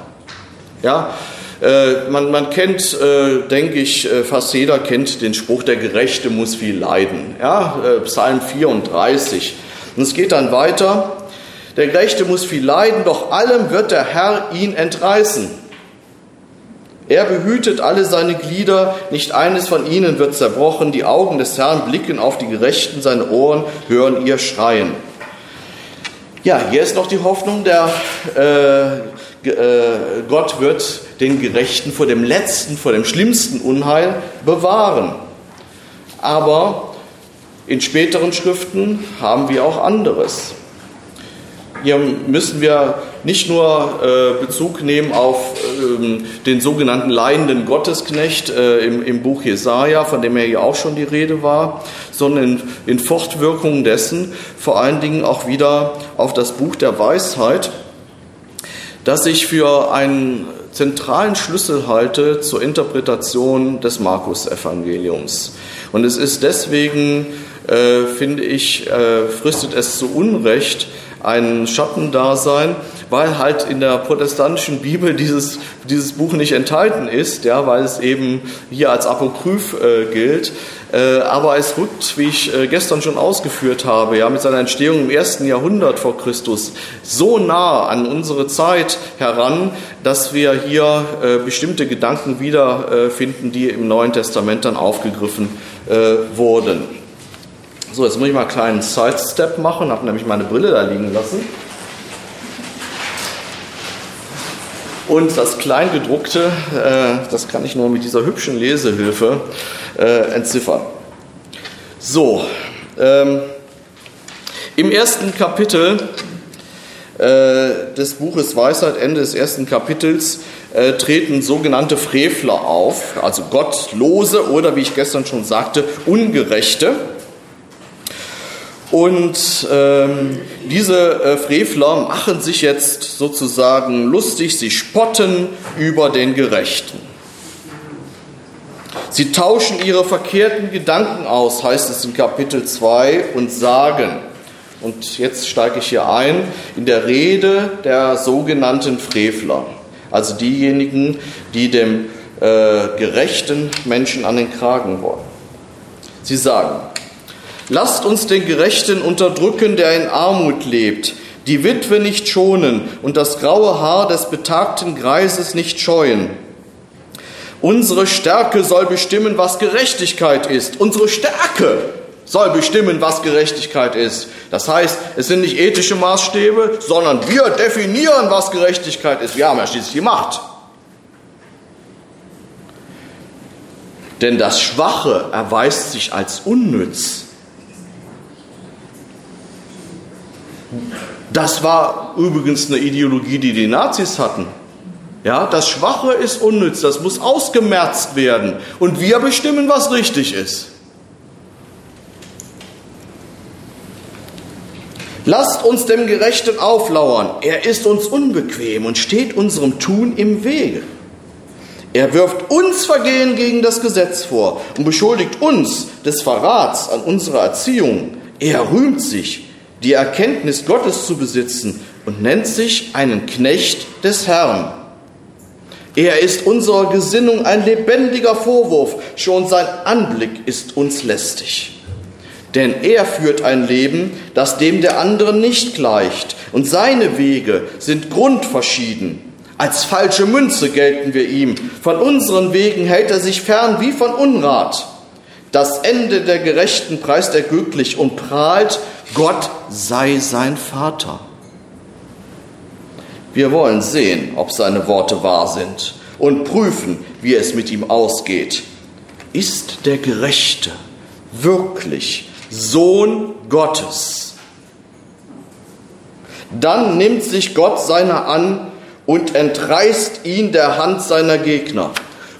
Ja, man, man, kennt, äh, denke ich, äh, fast jeder kennt den Spruch, der Gerechte muss viel leiden. Ja, äh, Psalm 34. Und es geht dann weiter. Der Gerechte muss viel leiden, doch allem wird der Herr ihn entreißen. Er behütet alle seine Glieder, nicht eines von ihnen wird zerbrochen. Die Augen des Herrn blicken auf die Gerechten, seine Ohren hören ihr Schreien. Ja, hier ist noch die Hoffnung, der äh, äh, Gott wird den Gerechten vor dem letzten, vor dem schlimmsten Unheil bewahren. Aber in späteren Schriften haben wir auch anderes. Hier müssen wir nicht nur äh, Bezug nehmen auf ähm, den sogenannten leidenden Gottesknecht äh, im, Buch Jesaja, von dem ja hier auch schon die Rede war, sondern in, in Fortwirkung dessen vor allen Dingen auch wieder auf das Buch der Weisheit, das sich für einen zentralen Schlüssel halte zur Interpretation des Markus-Evangeliums. Und es ist deswegen, äh, finde ich, äh, fristet es zu Unrecht ein Schattendasein, weil halt in der protestantischen Bibel dieses, dieses Buch nicht enthalten ist, ja, weil es eben hier als Apokryph äh, gilt. Äh, aber es rückt, wie ich äh, gestern schon ausgeführt habe, ja, mit seiner Entstehung im ersten Jahrhundert vor Christus so nah an unsere Zeit heran, dass wir hier äh, bestimmte Gedanken wiederfinden, die im Neuen Testament dann aufgegriffen wurden. So, jetzt muss ich mal einen kleinen Sidestep machen, habe nämlich meine Brille da liegen lassen. Und das Kleingedruckte, äh, das kann ich nur mit dieser hübschen Lesehilfe äh, entziffern. So, ähm, Im ersten Kapitel äh, des Buches Weisheit, Ende des ersten Kapitels, äh, treten sogenannte Frevler auf, also Gottlose oder wie ich gestern schon sagte, Ungerechte. Und ähm, diese äh, Frevler machen sich jetzt sozusagen lustig, sie spotten über den Gerechten. Sie tauschen ihre verkehrten Gedanken aus, heißt es in Kapitel 2, und sagen, und jetzt steige ich hier ein, in der Rede der sogenannten Frevler, also diejenigen, die dem äh, gerechten Menschen an den Kragen wollen. Sie sagen, lasst uns den Gerechten unterdrücken, der in Armut lebt, die Witwe nicht schonen und das graue Haar des betagten Greises nicht scheuen Unsere Stärke soll bestimmen, was Gerechtigkeit ist. Unsere Stärke soll bestimmen, was Gerechtigkeit ist. Das heißt, es sind nicht ethische Maßstäbe, sondern wir definieren, was Gerechtigkeit ist. Wir haben ja schließlich die Macht. Denn das Schwache erweist sich als unnütz. Das war übrigens eine Ideologie, die die Nazis hatten. Ja, das Schwache ist unnütz, das muss ausgemerzt werden. Und wir bestimmen, was richtig ist. Lasst uns dem Gerechten auflauern. Er ist uns unbequem und steht unserem Tun im Wege. Er wirft uns Vergehen gegen das Gesetz vor und beschuldigt uns des Verrats an unserer Erziehung. Er rühmt sich, die Erkenntnis Gottes zu besitzen und nennt sich einen Knecht des Herrn. Er ist unserer Gesinnung ein lebendiger Vorwurf, schon sein Anblick ist uns lästig. Denn er führt ein Leben, das dem der anderen nicht gleicht, und seine Wege sind grundverschieden. Als falsche Münze gelten wir ihm, von unseren Wegen hält er sich fern wie von Unrat. Das Ende der Gerechten preist er glücklich und prahlt, Gott sei sein Vater. Wir wollen sehen, ob seine Worte wahr sind und prüfen, wie es mit ihm ausgeht. Ist der Gerechte wirklich Sohn Gottes? Dann nimmt sich Gott seiner an und entreißt ihn der Hand seiner Gegner.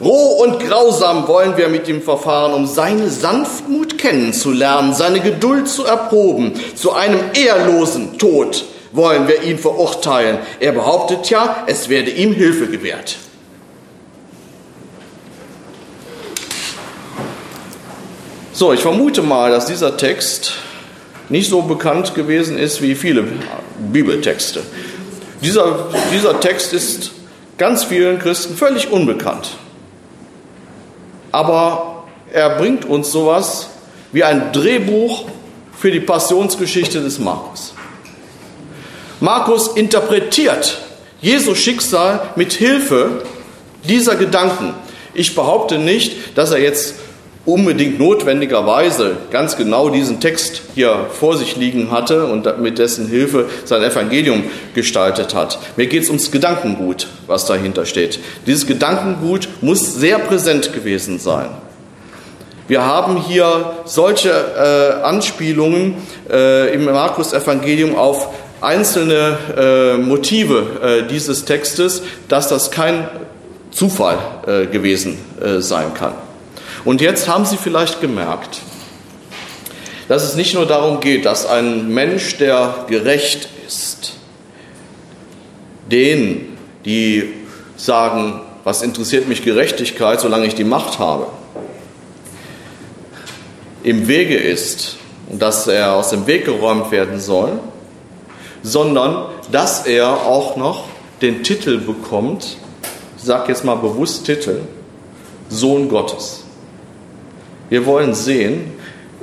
Roh und grausam wollen wir mit ihm verfahren, um seine Sanftmut kennenzulernen, seine Geduld zu erproben, zu einem ehrlosen Tod wollen wir ihn verurteilen. Er behauptet ja, es werde ihm Hilfe gewährt. So, ich vermute mal, dass dieser Text nicht so bekannt gewesen ist wie viele Bibeltexte. Dieser, dieser Text ist ganz vielen Christen völlig unbekannt. Aber er bringt uns sowas wie ein Drehbuch für die Passionsgeschichte des Markus. Markus interpretiert Jesu Schicksal mit Hilfe dieser Gedanken. Ich behaupte nicht, dass er jetzt unbedingt notwendigerweise ganz genau diesen Text hier vor sich liegen hatte und mit dessen Hilfe sein Evangelium gestaltet hat. Mir geht es ums Gedankengut, was dahinter steht. Dieses Gedankengut muss sehr präsent gewesen sein. Wir haben hier solche äh, Anspielungen äh, im Markus-Evangelium auf einzelne äh, Motive äh, dieses Textes, dass das kein Zufall äh, gewesen äh, sein kann. Und jetzt haben Sie vielleicht gemerkt, dass es nicht nur darum geht, dass ein Mensch, der gerecht ist, denen, die sagen, was interessiert mich Gerechtigkeit, solange ich die Macht habe, im Wege ist und dass er aus dem Weg geräumt werden soll, sondern dass er auch noch den Titel bekommt, ich sage jetzt mal bewusst Titel, Sohn Gottes. Wir wollen sehen,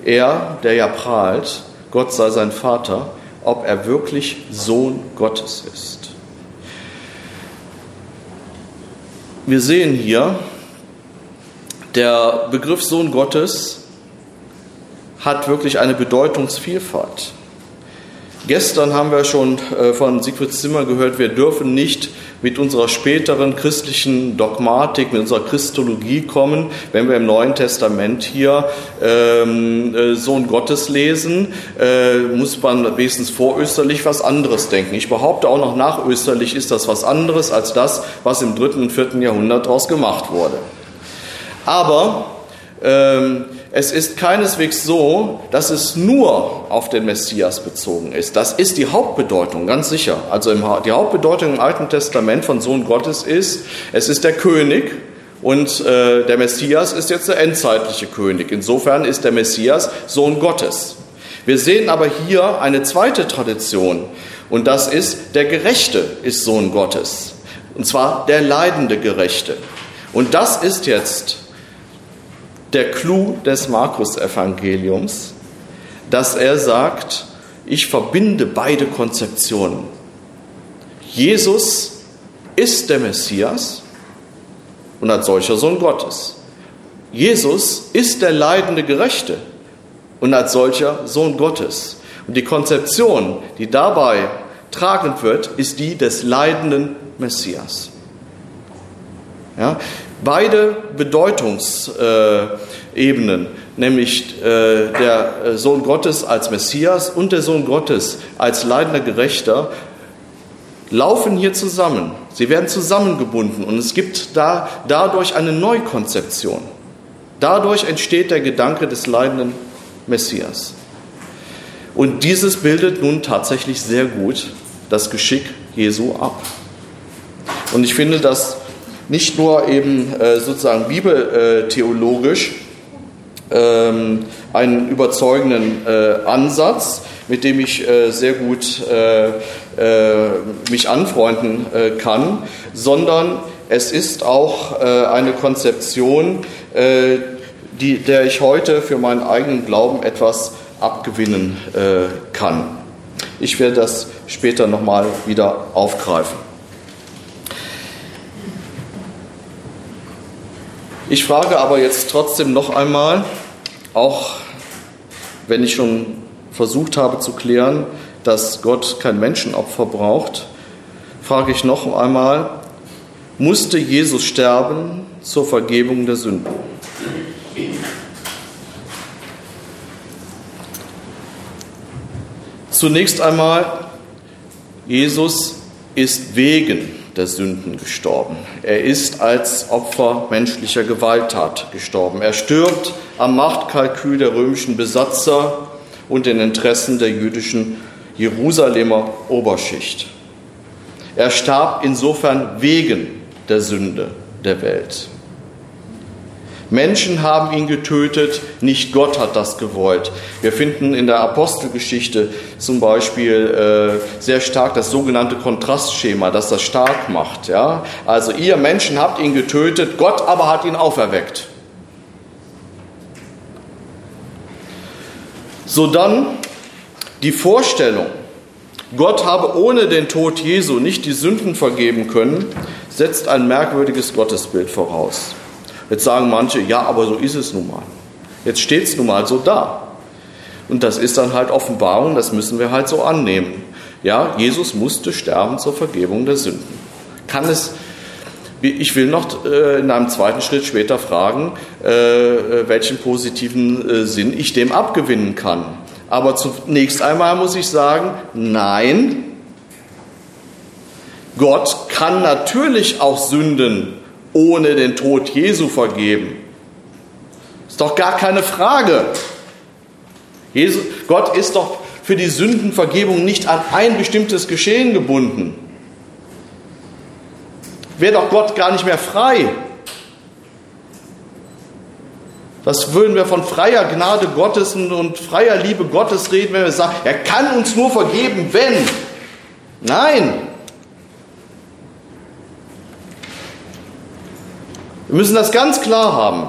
er, der ja prahlt, Gott sei sein Vater, ob er wirklich Sohn Gottes ist. Wir sehen hier, der Begriff Sohn Gottes hat wirklich eine Bedeutungsvielfalt. Gestern haben wir schon äh, von Siegfried Zimmer gehört, wir dürfen nicht mit unserer späteren christlichen Dogmatik, mit unserer Christologie kommen, wenn wir im Neuen Testament hier ähm, äh, Sohn Gottes lesen, äh, muss man wenigstens vorösterlich was anderes denken. Ich behaupte auch noch nachösterlich ist das was anderes als das, was im dritten und vierten Jahrhundert daraus gemacht wurde. Aber ähm, es ist keineswegs so, dass es nur auf den Messias bezogen ist. Das ist die Hauptbedeutung, ganz sicher. Also die Hauptbedeutung im Alten Testament von Sohn Gottes ist, es ist der König und äh, der Messias ist jetzt der endzeitliche König. Insofern ist der Messias Sohn Gottes. Wir sehen aber hier eine zweite Tradition und das ist, der Gerechte ist Sohn Gottes. Und zwar der leidende Gerechte. Und das ist jetzt der Clou des Markus-Evangeliums, dass er sagt, ich verbinde beide Konzeptionen. Jesus ist der Messias und als solcher Sohn Gottes. Jesus ist der leidende Gerechte und als solcher Sohn Gottes. Und die Konzeption, die dabei tragend wird, ist die des leidenden Messias. Ja, beide Bedeutungsebenen, nämlich äh, der Sohn Gottes als Messias und der Sohn Gottes als leidender Gerechter, laufen hier zusammen. Sie werden zusammengebunden und es gibt da dadurch eine Neukonzeption. Dadurch entsteht der Gedanke des leidenden Messias. Und dieses bildet nun tatsächlich sehr gut das Geschick Jesu ab. Und ich finde, dass nicht nur eben äh, sozusagen bibeltheologisch ähm, einen überzeugenden äh, Ansatz, mit dem ich äh, sehr gut mich anfreunden kann, sondern es ist auch eine Konzeption, die, der ich heute für meinen eigenen Glauben etwas abgewinnen kann. Ich werde das später nochmal wieder aufgreifen. Ich frage aber jetzt trotzdem noch einmal, auch wenn ich schon versucht habe zu klären, dass Gott kein Menschenopfer braucht, frage ich noch einmal, musste Jesus sterben zur Vergebung der Sünden? Zunächst einmal, Jesus ist wegen der Sünden gestorben. Er ist als Opfer menschlicher Gewalttat gestorben. Er stirbt am Machtkalkül der römischen Besatzer und den Interessen der jüdischen Jerusalemer Oberschicht. Er starb insofern wegen der Sünde der Welt. Menschen haben ihn getötet, nicht Gott hat das gewollt. Wir finden in der Apostelgeschichte zum Beispiel äh, sehr stark das sogenannte Kontrastschema, das das stark macht. Ja? Also ihr Menschen habt ihn getötet, Gott aber hat ihn auferweckt. So dann die Vorstellung, Gott habe ohne den Tod Jesu nicht die Sünden vergeben können, setzt ein merkwürdiges Gottesbild voraus. Jetzt sagen manche, ja, aber so ist es nun mal. Jetzt steht es nun mal so da. Und das ist dann halt Offenbarung, das müssen wir halt so annehmen. Ja, Jesus musste sterben zur Vergebung der Sünden. Kann es, ich will noch äh, in einem zweiten Schritt später fragen, äh, welchen positiven äh, Sinn ich dem abgewinnen kann. Aber zunächst einmal muss ich sagen, nein, Gott kann natürlich auch Sünden ohne den Tod Jesu vergeben. Ist doch gar keine Frage. Jesus, Gott ist doch für die Sündenvergebung nicht an ein bestimmtes Geschehen gebunden. Wäre doch Gott gar nicht mehr frei. Was würden wir von freier Gnade Gottes und freier Liebe Gottes reden, wenn wir sagen, er kann uns nur vergeben, wenn. Nein, Wir müssen das ganz klar haben.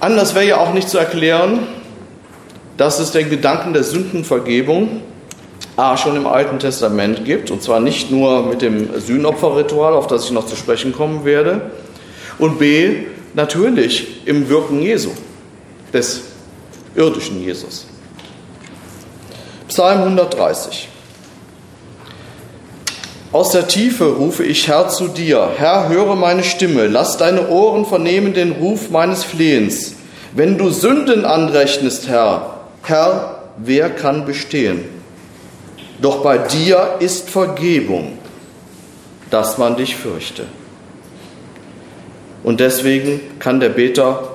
Anders wäre ja auch nicht zu erklären, dass es den Gedanken der Sündenvergebung A schon im Alten Testament gibt, und zwar nicht nur mit dem Sühnopferritual, auf das ich noch zu sprechen kommen werde, und B natürlich im Wirken Jesu, des irdischen Jesus. Psalm 130. Aus der Tiefe rufe ich Herr zu dir. Herr, höre meine Stimme. Lass deine Ohren vernehmen den Ruf meines Flehens. Wenn du Sünden anrechnest, Herr, Herr, wer kann bestehen? Doch bei dir ist Vergebung, dass man dich fürchte. Und deswegen kann der Beter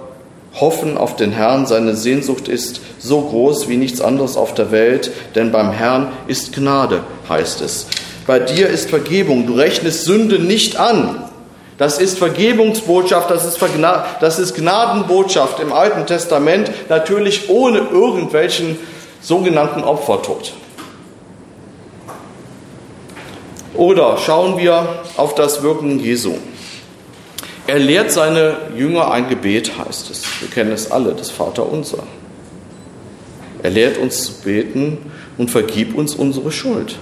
hoffen auf den Herrn. Seine Sehnsucht ist so groß wie nichts anderes auf der Welt, denn beim Herrn ist Gnade, heißt es. Bei dir ist Vergebung. Du rechnest Sünde nicht an. Das ist Vergebungsbotschaft, das ist, Vergna das ist Gnadenbotschaft im Alten Testament, natürlich ohne irgendwelchen sogenannten Opfertod. Oder schauen wir auf das Wirken Jesu. Er lehrt seine Jünger ein Gebet, heißt es. Wir kennen es alle, das Vaterunser. Er lehrt uns zu beten und vergib uns unsere Schuld.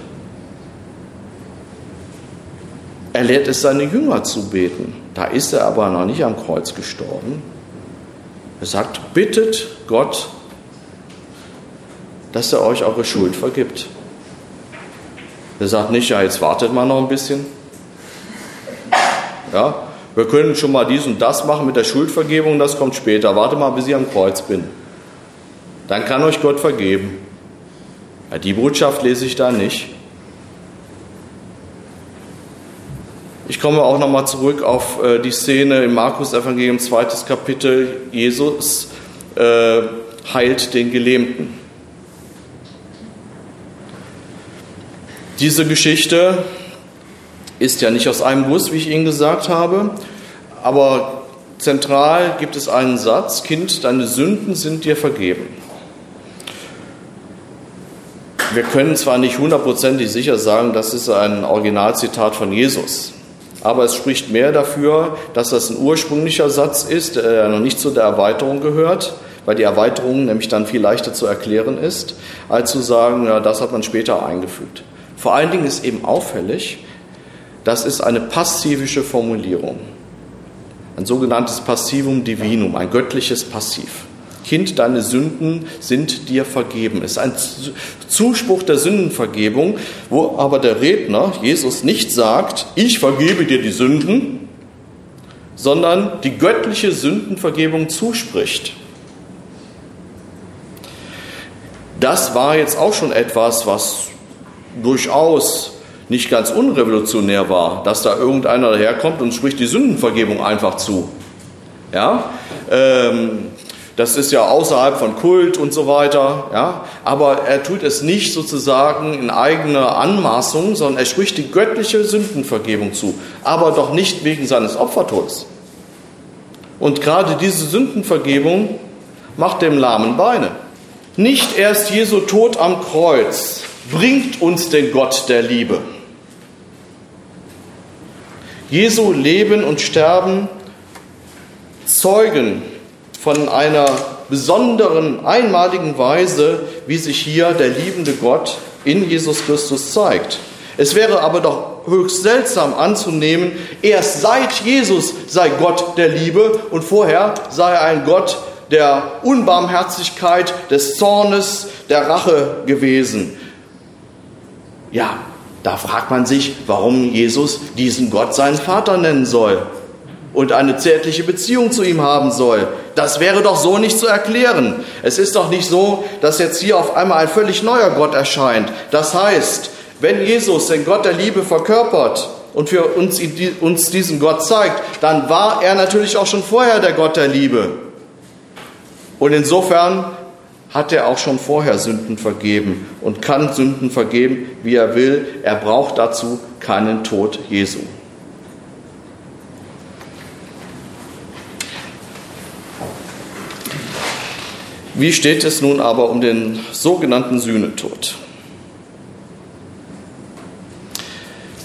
Er lehrt es seine Jünger zu beten. Da ist er aber noch nicht am Kreuz gestorben. Er sagt, bittet Gott, dass er euch eure Schuld vergibt. Er sagt nicht, ja, jetzt wartet mal noch ein bisschen. Ja, wir können schon mal dies und das machen mit der Schuldvergebung, das kommt später. Warte mal, bis ich am Kreuz bin. Dann kann euch Gott vergeben. Ja, die Botschaft lese ich da nicht. Ich komme auch nochmal zurück auf äh, die Szene im Markus-Evangelium, zweites Kapitel. Jesus äh, heilt den Gelähmten. Diese Geschichte ist ja nicht aus einem Guss, wie ich Ihnen gesagt habe, aber zentral gibt es einen Satz, Kind, deine Sünden sind dir vergeben. Wir können zwar nicht hundertprozentig sicher sagen, das ist ein Originalzitat von Jesus. Aber es spricht mehr dafür, dass das ein ursprünglicher Satz ist, der noch nicht zu der Erweiterung gehört, weil die Erweiterung nämlich dann viel leichter zu erklären ist, als zu sagen, ja, das hat man später eingefügt. Vor allen Dingen ist eben auffällig, das ist eine passivische Formulierung, ein sogenanntes Passivum Divinum, ein göttliches Passiv. Kind, deine Sünden sind dir vergeben. Es ist ein Zuspruch der Sündenvergebung, wo aber der Redner, Jesus, nicht sagt, ich vergebe dir die Sünden, sondern die göttliche Sündenvergebung zuspricht. Das war jetzt auch schon etwas, was durchaus nicht ganz unrevolutionär war, dass da irgendeiner daherkommt und spricht die Sündenvergebung einfach zu. Ja, ähm, das ist ja außerhalb von Kult und so weiter, ja. Aber er tut es nicht sozusagen in eigener Anmaßung, sondern er spricht die göttliche Sündenvergebung zu. Aber doch nicht wegen seines Opfertodes. Und gerade diese Sündenvergebung macht dem Lahmen Beine. Nicht erst Jesu Tod am Kreuz bringt uns den Gott der Liebe. Jesu Leben und Sterben zeugen von einer besonderen, einmaligen Weise, wie sich hier der liebende Gott in Jesus Christus zeigt. Es wäre aber doch höchst seltsam anzunehmen, erst seit Jesus sei Gott der Liebe und vorher sei er ein Gott der Unbarmherzigkeit, des Zornes, der Rache gewesen. Ja, da fragt man sich, warum Jesus diesen Gott seinen Vater nennen soll und eine zärtliche Beziehung zu ihm haben soll. Das wäre doch so nicht zu erklären. Es ist doch nicht so, dass jetzt hier auf einmal ein völlig neuer Gott erscheint. Das heißt, wenn Jesus den Gott der Liebe verkörpert und für uns, uns diesen Gott zeigt, dann war er natürlich auch schon vorher der Gott der Liebe. Und insofern hat er auch schon vorher Sünden vergeben und kann Sünden vergeben, wie er will. Er braucht dazu keinen Tod Jesu. Wie steht es nun aber um den sogenannten Sühnetod?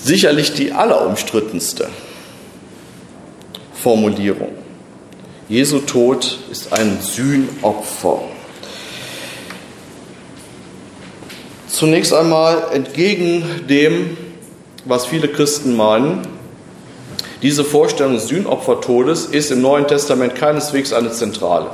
Sicherlich die allerumstrittenste Formulierung. Jesu Tod ist ein Sühnopfer. Zunächst einmal entgegen dem, was viele Christen meinen, diese Vorstellung des Sühnopfertodes ist im Neuen Testament keineswegs eine zentrale.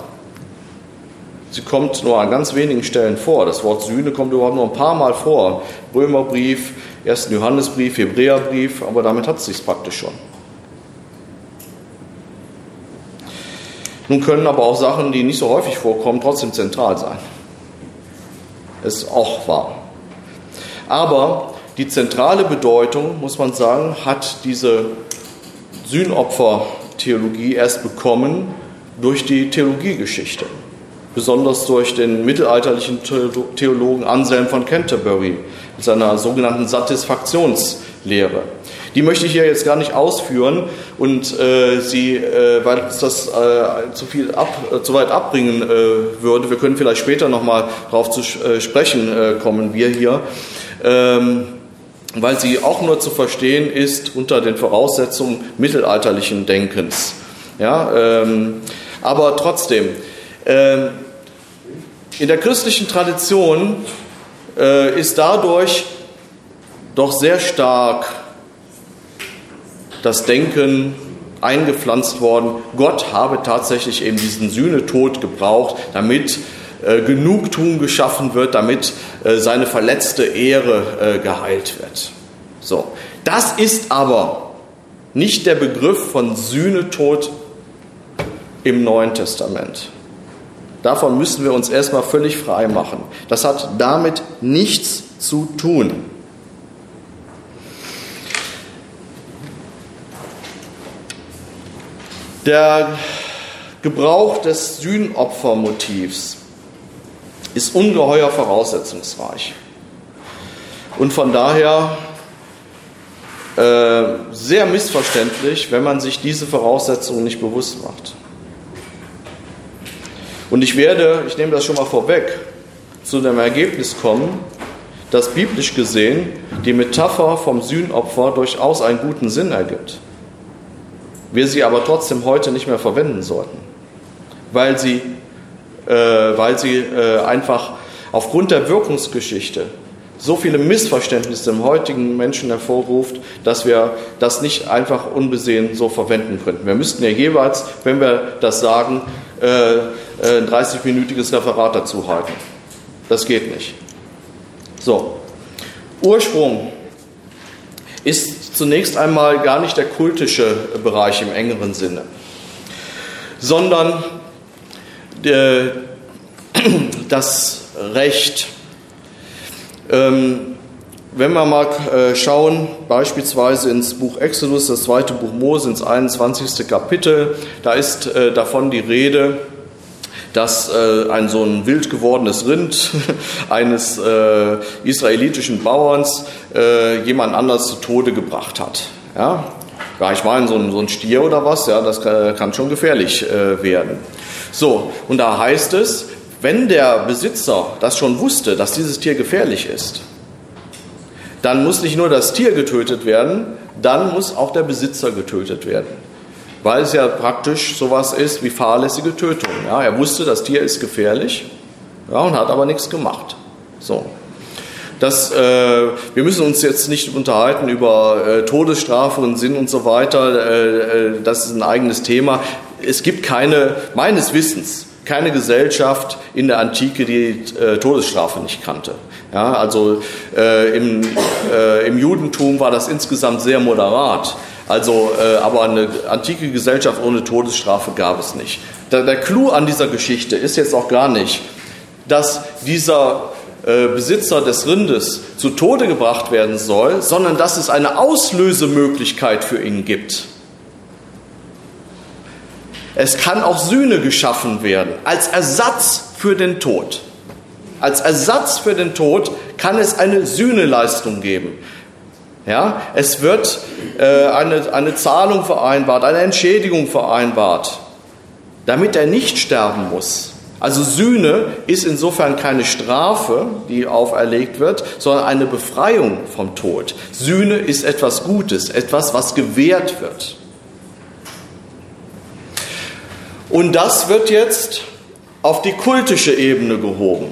Sie kommt nur an ganz wenigen Stellen vor. Das Wort Sühne kommt überhaupt nur ein paar Mal vor. Römerbrief, 1. Johannesbrief, Hebräerbrief, aber damit hat es sich praktisch schon. Nun können aber auch Sachen, die nicht so häufig vorkommen, trotzdem zentral sein. Ist auch wahr. Aber die zentrale Bedeutung, muss man sagen, hat diese Sühnopfer-Theologie erst bekommen durch die Theologiegeschichte besonders durch den mittelalterlichen Theologen Anselm von Canterbury mit seiner sogenannten Satisfaktionslehre. Die möchte ich hier jetzt gar nicht ausführen und äh, sie, äh, weil es das äh, zu viel ab, äh, zu weit abbringen äh, würde. Wir können vielleicht später nochmal darauf zu äh, sprechen kommen, wir hier. Ähm, weil sie auch nur zu verstehen ist unter den Voraussetzungen mittelalterlichen Denkens. Ja, ähm, aber trotzdem, ähm, in der christlichen Tradition äh, ist dadurch doch sehr stark das Denken eingepflanzt worden, Gott habe tatsächlich eben diesen Sühnetod gebraucht, damit äh, Genugtuung geschaffen wird, damit äh, seine verletzte Ehre äh, geheilt wird. So, das ist aber nicht der Begriff von Sühnetod im Neuen Testament. Davon müssen wir uns erstmal völlig frei machen. Das hat damit nichts zu tun. Der Gebrauch des Sühnopfermotivs ist ungeheuer voraussetzungsreich und von daher äh, sehr missverständlich, wenn man sich diese Voraussetzungen nicht bewusst macht. Und ich werde, ich nehme das schon mal vorweg, zu dem Ergebnis kommen, dass biblisch gesehen die Metapher vom Sühnopfer durchaus einen guten Sinn ergibt. Wir sie aber trotzdem heute nicht mehr verwenden sollten, weil sie, äh, weil sie äh, einfach aufgrund der Wirkungsgeschichte so viele Missverständnisse im heutigen Menschen hervorruft, dass wir das nicht einfach unbesehen so verwenden könnten. Wir müssten ja jeweils, wenn wir das sagen, äh, ein 30-minütiges Referat dazu halten. Das geht nicht. So, Ursprung ist zunächst einmal gar nicht der kultische Bereich im engeren Sinne, sondern der, das Recht. Ähm, wenn wir mal äh, schauen, beispielsweise ins Buch Exodus, das zweite Buch Mose, ins 21. Kapitel, da ist äh, davon die Rede, dass äh, ein so ein wild gewordenes Rind eines äh, israelitischen Bauerns äh, jemand anders zu Tode gebracht hat. Ja, ja ich meine, so ein, so ein Stier oder was, ja, das kann, kann schon gefährlich äh, werden. So, und da heißt es, wenn der Besitzer das schon wusste, dass dieses Tier gefährlich ist, dann muss nicht nur das Tier getötet werden, dann muss auch der Besitzer getötet werden weil es ja praktisch sowas ist wie fahrlässige Tötung. Ja, er wusste, das Tier ist gefährlich ja, und hat aber nichts gemacht. So. Das, äh, wir müssen uns jetzt nicht unterhalten über äh, Todesstrafe und Sinn und so weiter. Äh, äh, das ist ein eigenes Thema. Es gibt keine, meines Wissens, keine Gesellschaft in der Antike, die äh, Todesstrafe nicht kannte. Ja, also äh, im, im Judentum war das insgesamt sehr moderat. Also, äh, aber eine antike Gesellschaft ohne Todesstrafe gab es nicht. Der, der Clou an dieser Geschichte ist jetzt auch gar nicht, dass dieser äh, Besitzer des Rindes zu Tode gebracht werden soll, sondern dass es eine Auslösemöglichkeit für ihn gibt. Es kann auch Sühne geschaffen werden als Ersatz für den Tod. Als Ersatz für den Tod kann es eine Sühneleistung geben. Ja, es wird äh, eine, eine Zahlung vereinbart, eine Entschädigung vereinbart, damit er nicht sterben muss. Also Sühne ist insofern keine Strafe, die auferlegt wird, sondern eine Befreiung vom Tod. Sühne ist etwas Gutes, etwas, was gewährt wird. Und das wird jetzt auf die kultische Ebene gehoben.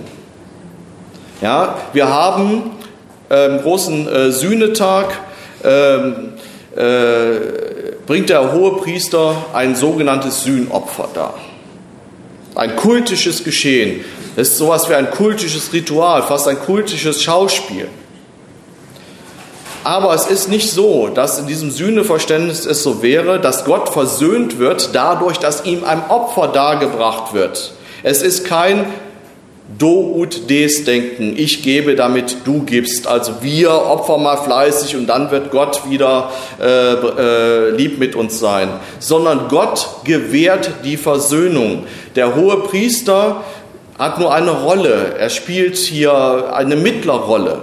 Ja, wir haben ähm, großen äh, Sühnetag ähm, äh, bringt der hohe Priester ein sogenanntes Sühnopfer dar. ein kultisches Geschehen. Es ist sowas wie ein kultisches Ritual, fast ein kultisches Schauspiel. Aber es ist nicht so, dass in diesem Sühneverständnis es so wäre, dass Gott versöhnt wird dadurch, dass ihm ein Opfer dargebracht wird. Es ist kein Do ut des Denken. Ich gebe, damit du gibst. Also wir opfern mal fleißig und dann wird Gott wieder äh, äh, lieb mit uns sein. Sondern Gott gewährt die Versöhnung. Der hohe Priester hat nur eine Rolle. Er spielt hier eine Mittlerrolle.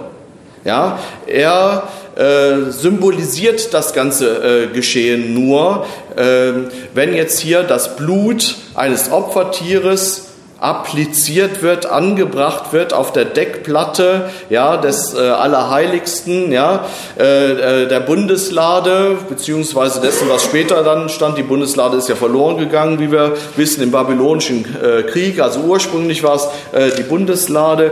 Ja, er äh, symbolisiert das ganze äh, Geschehen nur, äh, wenn jetzt hier das Blut eines Opfertieres appliziert wird, angebracht wird auf der Deckplatte ja, des äh, Allerheiligsten, ja, äh, äh, der Bundeslade, beziehungsweise dessen, was später dann stand. Die Bundeslade ist ja verloren gegangen, wie wir wissen, im Babylonischen äh, Krieg. Also ursprünglich war es äh, die Bundeslade.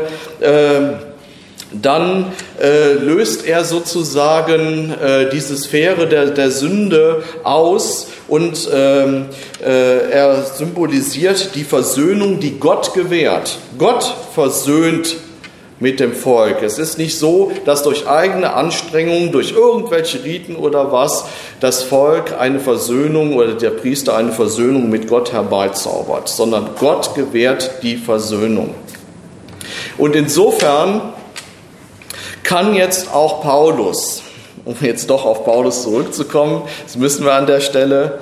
Dann äh, löst er sozusagen äh, diese Sphäre der, der Sünde aus und ähm, äh, er symbolisiert die Versöhnung, die Gott gewährt. Gott versöhnt mit dem Volk. Es ist nicht so, dass durch eigene Anstrengungen, durch irgendwelche Riten oder was, das Volk eine Versöhnung oder der Priester eine Versöhnung mit Gott herbeizaubert, sondern Gott gewährt die Versöhnung. Und insofern kann jetzt auch Paulus, um jetzt doch auf Paulus zurückzukommen, das müssen wir an der Stelle,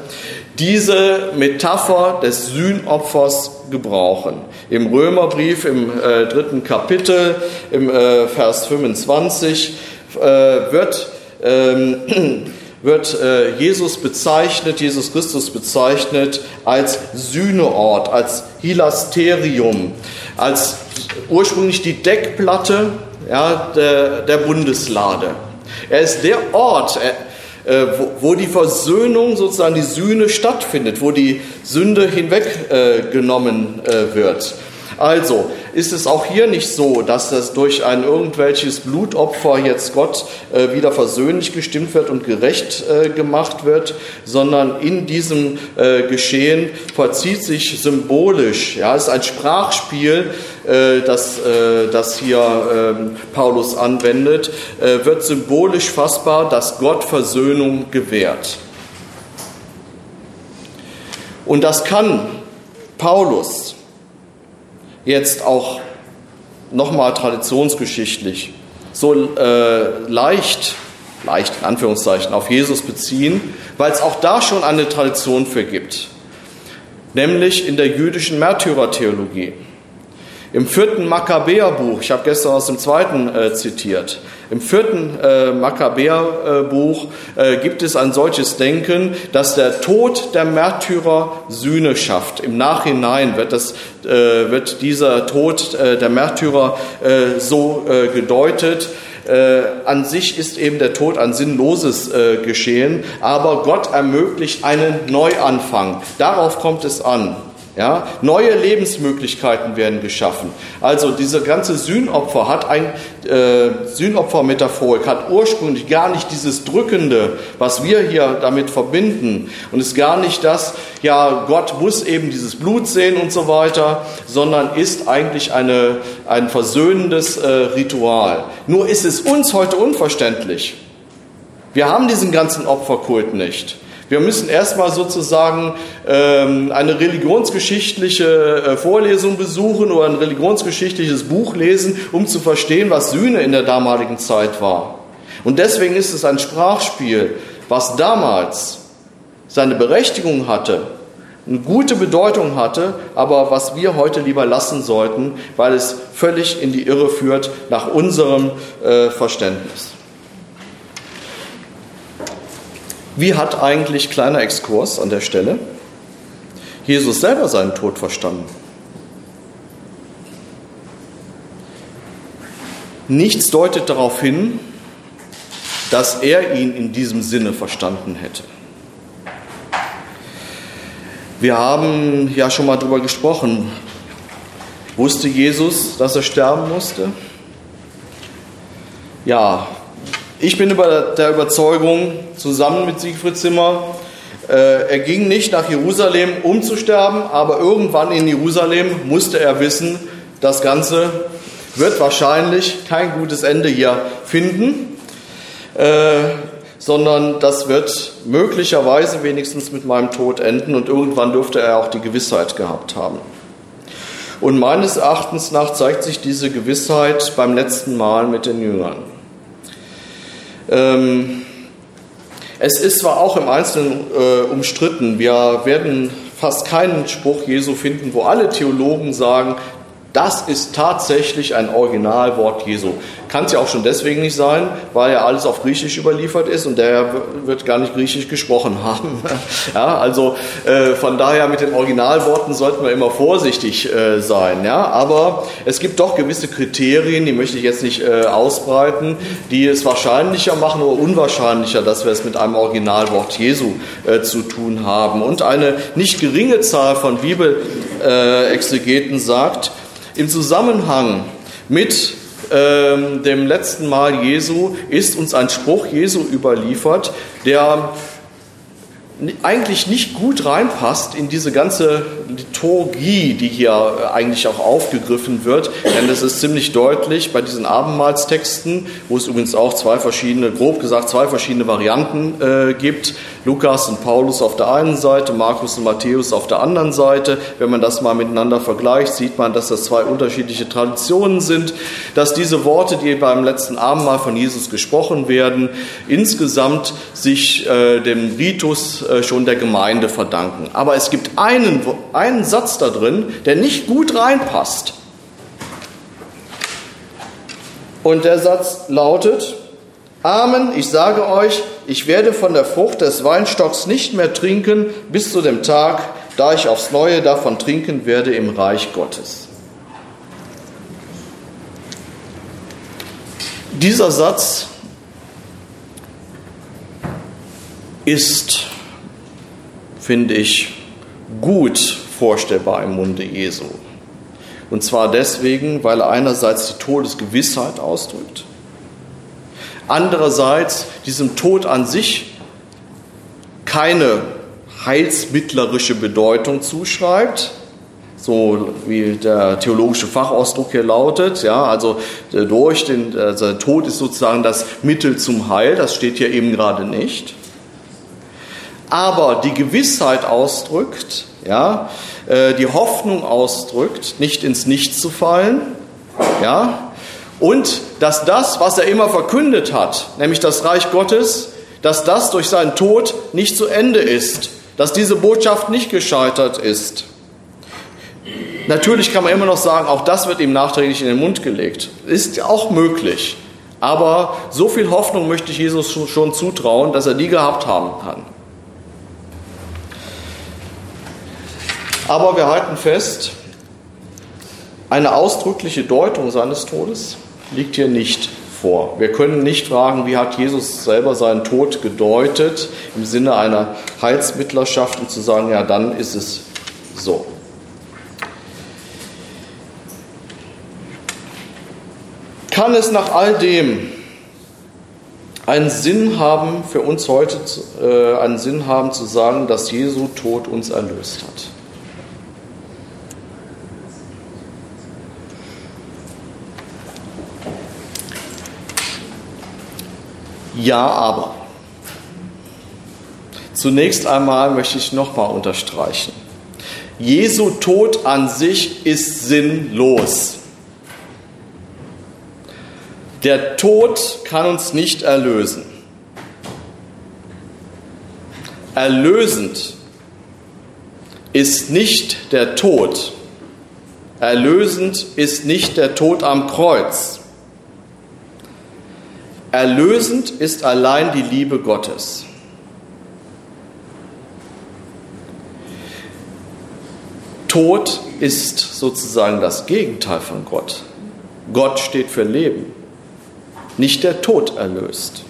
diese Metapher des Sühnopfers gebrauchen. Im Römerbrief im äh, dritten Kapitel, im äh, Vers 25, äh, wird, ähm, wird äh, Jesus bezeichnet, Jesus Christus bezeichnet als Sühneort, als Hilasterium, als ursprünglich die Deckplatte ja, der, der Bundeslade. Er ist der Ort, äh, wo, wo, die Versöhnung, sozusagen die Sühne stattfindet, wo die Sünde hinweggenommen äh, äh, wird. Also ist es auch hier nicht so, dass das durch ein irgendwelches Blutopfer jetzt Gott äh, wieder versöhnlich gestimmt wird und gerecht äh, gemacht wird, sondern in diesem äh, Geschehen vollzieht sich symbolisch, ja, es ist ein Sprachspiel, äh, das, äh, das hier ähm, Paulus anwendet, äh, wird symbolisch fassbar, dass Gott Versöhnung gewährt. Und das kann Paulus jetzt auch nochmal traditionsgeschichtlich so äh, leicht, leicht in Anführungszeichen, auf Jesus beziehen, weil es auch da schon eine Tradition für gibt, nämlich in der jüdischen Märtyrertheologie. Im vierten Makkabäerbuch, ich habe gestern aus dem zweiten äh, zitiert, im vierten äh, Makkabäerbuch äh, gibt es ein solches Denken, dass der Tod der Märtyrer Sühne schafft. Im Nachhinein wird, das, äh, wird dieser Tod äh, der Märtyrer äh, so äh, gedeutet. An sich ist eben der Tod ein sinnloses Geschehen, aber Gott ermöglicht einen Neuanfang. Darauf kommt es an. Ja, neue Lebensmöglichkeiten werden geschaffen. Also diese ganze Sühnopfer hat ein äh, Sühnopfer-Metaphorik, hat ursprünglich gar nicht dieses Drückende, was wir hier damit verbinden. Und ist gar nicht das, ja, Gott muss eben dieses Blut sehen und so weiter, sondern ist eigentlich eine, ein versöhnendes äh, Ritual. Nur ist es uns heute unverständlich. Wir haben diesen ganzen Opferkult nicht. Wir müssen erstmal sozusagen ähm, eine religionsgeschichtliche äh, Vorlesung besuchen oder ein religionsgeschichtliches Buch lesen, um zu verstehen, was Sühne in der damaligen Zeit war. Und deswegen ist es ein Sprachspiel, was damals seine Berechtigung hatte, eine gute Bedeutung hatte, aber was wir heute lieber lassen sollten, weil es völlig in die Irre führt nach unserem äh, Verständnis. Wie hat eigentlich, kleiner Exkurs an der Stelle, Jesus selber seinen Tod verstanden? Nichts deutet darauf hin, dass er ihn in diesem Sinne verstanden hätte. Wir haben ja schon mal darüber gesprochen. Wusste Jesus, dass er sterben musste? Ja, ich bin über der Überzeugung, zusammen mit Siegfried Zimmer, Äh, er ging nicht nach Jerusalem, um zu sterben, aber irgendwann in Jerusalem musste er wissen, das Ganze wird wahrscheinlich kein gutes Ende hier finden, äh, sondern das wird möglicherweise wenigstens mit meinem Tod enden und irgendwann dürfte er auch die Gewissheit gehabt haben. Und meines Erachtens nach zeigt sich diese Gewissheit beim letzten Mal mit den Jüngern. Ähm, es ist zwar auch im Einzelnen äh, umstritten, wir werden fast keinen Spruch Jesu finden, wo alle Theologen sagen, das ist tatsächlich ein Originalwort Jesu. Kann es ja auch schon deswegen nicht sein, weil ja alles auf Griechisch überliefert ist und der wird gar nicht Griechisch gesprochen haben. ja, also äh, von daher mit den Originalworten sollten wir immer vorsichtig äh, sein. Ja, aber es gibt doch gewisse Kriterien, die möchte ich jetzt nicht äh, ausbreiten, die es wahrscheinlicher machen oder unwahrscheinlicher, dass wir es mit einem Originalwort Jesu äh, zu tun haben. Und eine nicht geringe Zahl von Bibelexegeten sagt, im Zusammenhang mit ähm, dem letzten Mal Jesu ist uns ein Spruch Jesu überliefert, der eigentlich nicht gut reinpasst in diese ganze Liturgie, die hier äh, eigentlich auch aufgegriffen wird. Denn es ist ziemlich deutlich bei diesen Abendmahlstexten, wo es übrigens auch zwei verschiedene, grob gesagt, zwei verschiedene Varianten äh, gibt. Lukas und Paulus auf der einen Seite, Markus und Matthäus auf der anderen Seite. Wenn man das mal miteinander vergleicht, sieht man, dass das zwei unterschiedliche Traditionen sind, dass diese Worte, die beim letzten Abendmahl von Jesus gesprochen werden, insgesamt sich äh, dem Ritus äh, schon der Gemeinde verdanken. Aber es gibt einen, einen Satz da drin, der nicht gut reinpasst. Und der Satz lautet, Amen, ich sage euch, ich werde von der Frucht des Weinstocks nicht mehr trinken bis zu dem Tag, da ich aufs neue davon trinken werde im Reich Gottes. Dieser Satz ist finde ich, gut vorstellbar im Munde Jesu. Und zwar deswegen, weil er einerseits die Todesgewissheit ausdrückt, andererseits diesem Tod an sich keine heilsmittlerische Bedeutung zuschreibt, so wie der theologische Fachausdruck hier lautet. Ja, also durch den also Tod ist sozusagen das Mittel zum Heil, das steht hier eben gerade nicht aber die Gewissheit ausdrückt, ja, äh, die Hoffnung ausdrückt, nicht ins Nichts zu fallen, ja, und dass das, was er immer verkündet hat, nämlich das Reich Gottes, dass das durch seinen Tod nicht zu Ende ist, dass diese Botschaft nicht gescheitert ist. Natürlich kann man immer noch sagen, auch das wird ihm nachträglich in den Mund gelegt. Ist auch möglich. Aber so viel Hoffnung möchte ich Jesus schon zutrauen, dass er die gehabt haben kann. Aber wir halten fest, eine ausdrückliche Deutung seines Todes liegt hier nicht vor. Wir können nicht fragen, wie hat Jesus selber seinen Tod gedeutet im Sinne einer Heilsmittlerschaft und zu sagen, ja, dann ist es so. Kann es nach all dem einen Sinn haben für uns heute, äh, einen Sinn haben zu sagen, dass Jesu Tod uns erlöst hat? Ja, aber. Zunächst einmal möchte ich nochmal unterstreichen. Jesu Tod an sich ist sinnlos. Der Tod kann uns nicht erlösen. Erlösend ist nicht der Tod. Erlösend ist nicht der Tod am Kreuz. Erlösend ist allein die Liebe Gottes. Tod ist sozusagen das Gegenteil von Gott. Gott steht für Leben. Nicht der Tod erlöst.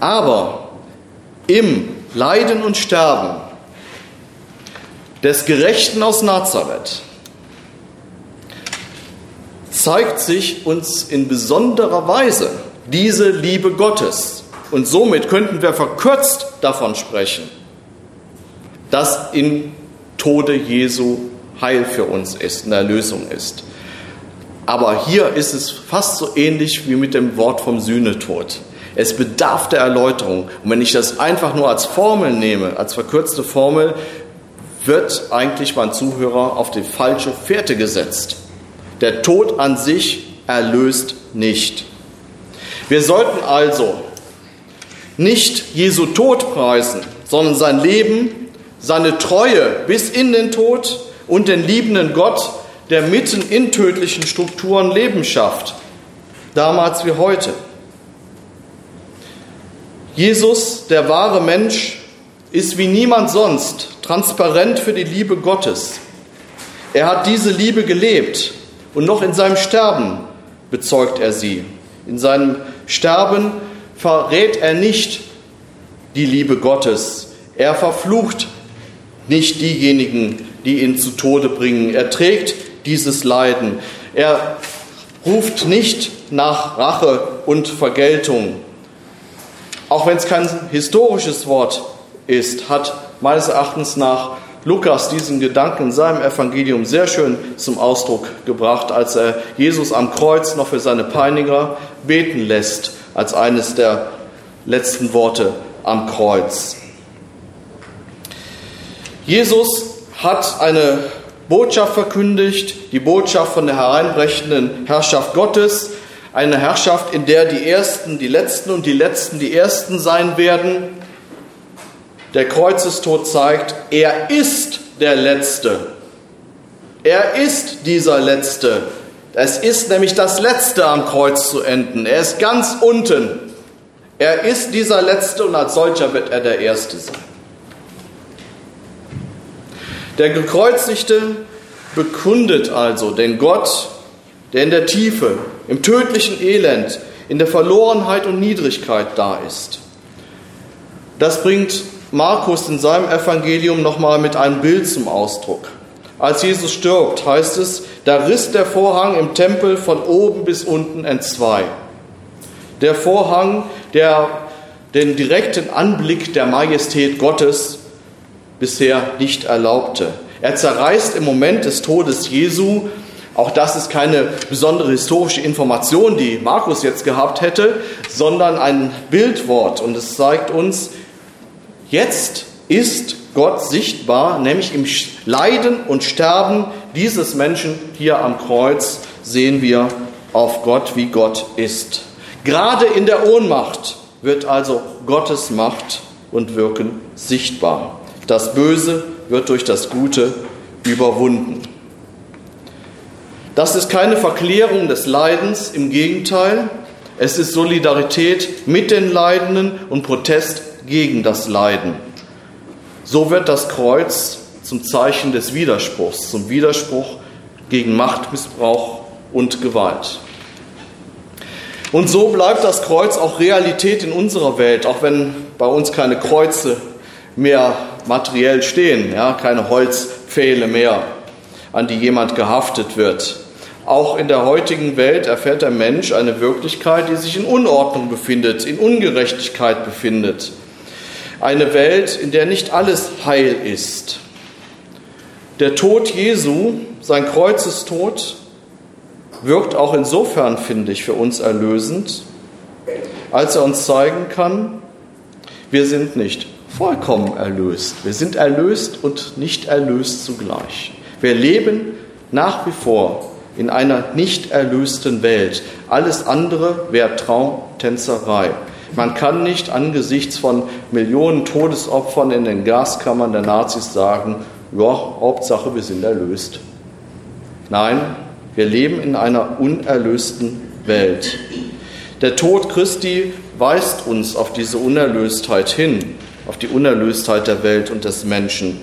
Aber im Leiden und Sterben des Gerechten aus Nazareth zeigt sich uns in besonderer Weise diese Liebe Gottes, Und somit könnten wir verkürzt davon sprechen, dass im Tode Jesu Heil für uns ist, eine Erlösung ist. Aber hier ist es fast so ähnlich wie mit dem Wort vom Sühnetod. Es bedarf der Erläuterung. Und wenn ich das einfach nur als Formel nehme, als verkürzte Formel, wird eigentlich mein Zuhörer auf die falsche Fährte gesetzt. Der Tod an sich erlöst nicht. Wir sollten also nicht Jesu Tod preisen, sondern sein Leben, seine Treue bis in den Tod und den liebenden Gott, der mitten in tödlichen Strukturen Leben schafft, damals wie heute. Jesus, der wahre Mensch, ist wie niemand sonst transparent für die Liebe Gottes. Er hat diese Liebe gelebt und noch in seinem Sterben bezeugt er sie. In seinem Sterben verrät er nicht die Liebe Gottes. Er verflucht nicht diejenigen, die ihn zu Tode bringen. Er trägt dieses Leiden. Er ruft nicht nach Rache und Vergeltung. Auch wenn es kein historisches Wort ist, hat meines Erachtens nach Lukas diesen Gedanken in seinem Evangelium sehr schön zum Ausdruck gebracht, als er Jesus am Kreuz noch für seine Peiniger beten lässt, als eines der letzten Worte am Kreuz. Jesus hat eine Botschaft verkündigt, die Botschaft von der hereinbrechenden Herrschaft Gottes, eine Herrschaft, in der die Ersten die Letzten und die Letzten die Ersten sein werden. Der Kreuzestod zeigt, er ist der Letzte. Er ist dieser Letzte. Es ist nämlich das Letzte am Kreuz zu enden. Er ist ganz unten. Er ist dieser Letzte und als solcher wird er der Erste sein. Der Gekreuzigte bekundet also den Gott, der in der Tiefe, im tödlichen Elend, in der Verlorenheit und Niedrigkeit da ist. Das bringt Markus in seinem Evangelium nochmal mit einem Bild zum Ausdruck. Als Jesus stirbt, heißt es, da riss der Vorhang im Tempel von oben bis unten entzwei. Der Vorhang, der den direkten Anblick der Majestät Gottes bisher nicht erlaubte. Er zerreißt im Moment des Todes Jesu auch das ist keine besondere historische Information, die Markus jetzt gehabt hätte, sondern ein Bildwort. Und es zeigt uns, jetzt ist Gott sichtbar, nämlich im Leiden und Sterben dieses Menschen hier am Kreuz sehen wir auf Gott, wie Gott ist. Gerade in der Ohnmacht wird also Gottes Macht und Wirken sichtbar. Das Böse wird durch das Gute überwunden. Das ist keine Verklärung des Leidens, im Gegenteil, es ist Solidarität mit den Leidenden und Protest gegen das Leiden. So wird das Kreuz zum Zeichen des Widerspruchs, zum Widerspruch gegen Machtmissbrauch und Gewalt. Und so bleibt das Kreuz auch Realität in unserer Welt, auch wenn bei uns keine Kreuze mehr materiell stehen, ja, keine Holzpfähle mehr, an die jemand gehaftet wird. Auch in der heutigen Welt erfährt der Mensch eine Wirklichkeit, die sich in Unordnung befindet, in Ungerechtigkeit befindet. Eine Welt, in der nicht alles heil ist. Der Tod Jesu, sein Kreuzestod, wirkt auch insofern, finde ich, für uns erlösend, als er uns zeigen kann, wir sind nicht vollkommen erlöst. Wir sind erlöst und nicht erlöst zugleich. Wir leben nach wie vor in einer nicht erlösten Welt. Alles andere wäre Traumtänzerei. Man kann nicht angesichts von Millionen Todesopfern in den Gaskammern der Nazis sagen, ja, Hauptsache, wir sind erlöst. Nein, wir leben in einer unerlösten Welt. Der Tod Christi weist uns auf diese Unerlöstheit hin, auf die Unerlöstheit der Welt und des Menschen.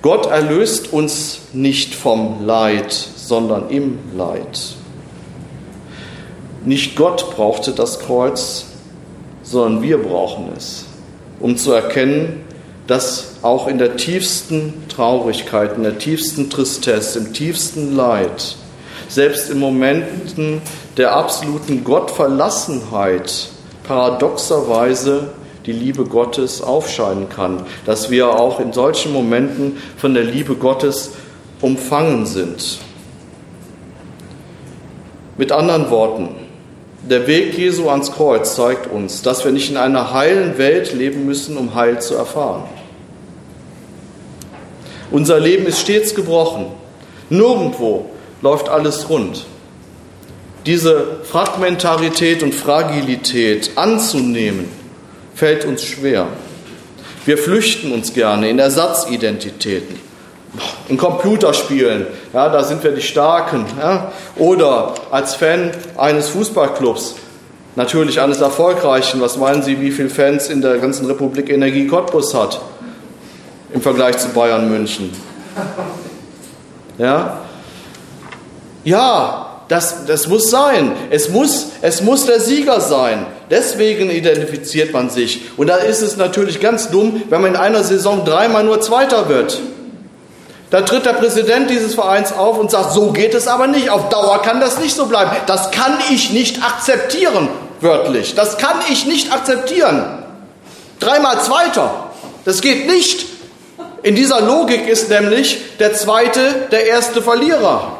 Gott erlöst uns nicht vom Leid, sondern im Leid. Nicht Gott brauchte das Kreuz, sondern wir brauchen es, um zu erkennen, dass auch in der tiefsten Traurigkeit, in der tiefsten Tristesse, im tiefsten Leid, selbst in Momenten der absoluten Gottverlassenheit paradoxerweise die Liebe Gottes aufscheinen kann, dass wir auch in solchen Momenten von der Liebe Gottes umfangen sind. Mit anderen Worten, der Weg Jesu ans Kreuz zeigt uns, dass wir nicht in einer heilen Welt leben müssen, um Heil zu erfahren. Unser Leben ist stets gebrochen. Nirgendwo läuft alles rund. Diese Fragmentarität und Fragilität anzunehmen, fällt uns schwer. Wir flüchten uns gerne in Ersatzidentitäten. In Computerspielen, ja, da sind wir die Starken. Ja, oder als Fan eines Fußballclubs, natürlich eines erfolgreichen. Was meinen Sie, wie viele Fans in der ganzen Republik Energie Cottbus hat im Vergleich zu Bayern München? Ja, ja das, das muss sein. Es muss, es muss der Sieger sein. Deswegen identifiziert man sich. Und da ist es natürlich ganz dumm, wenn man in einer Saison dreimal nur Zweiter wird. Da tritt der Präsident dieses Vereins auf und sagt, so geht es aber nicht. Auf Dauer kann das nicht so bleiben. Das kann ich nicht akzeptieren, wörtlich. Das kann ich nicht akzeptieren. Dreimal Zweiter. Das geht nicht. In dieser Logik ist nämlich der Zweite der erste Verlierer.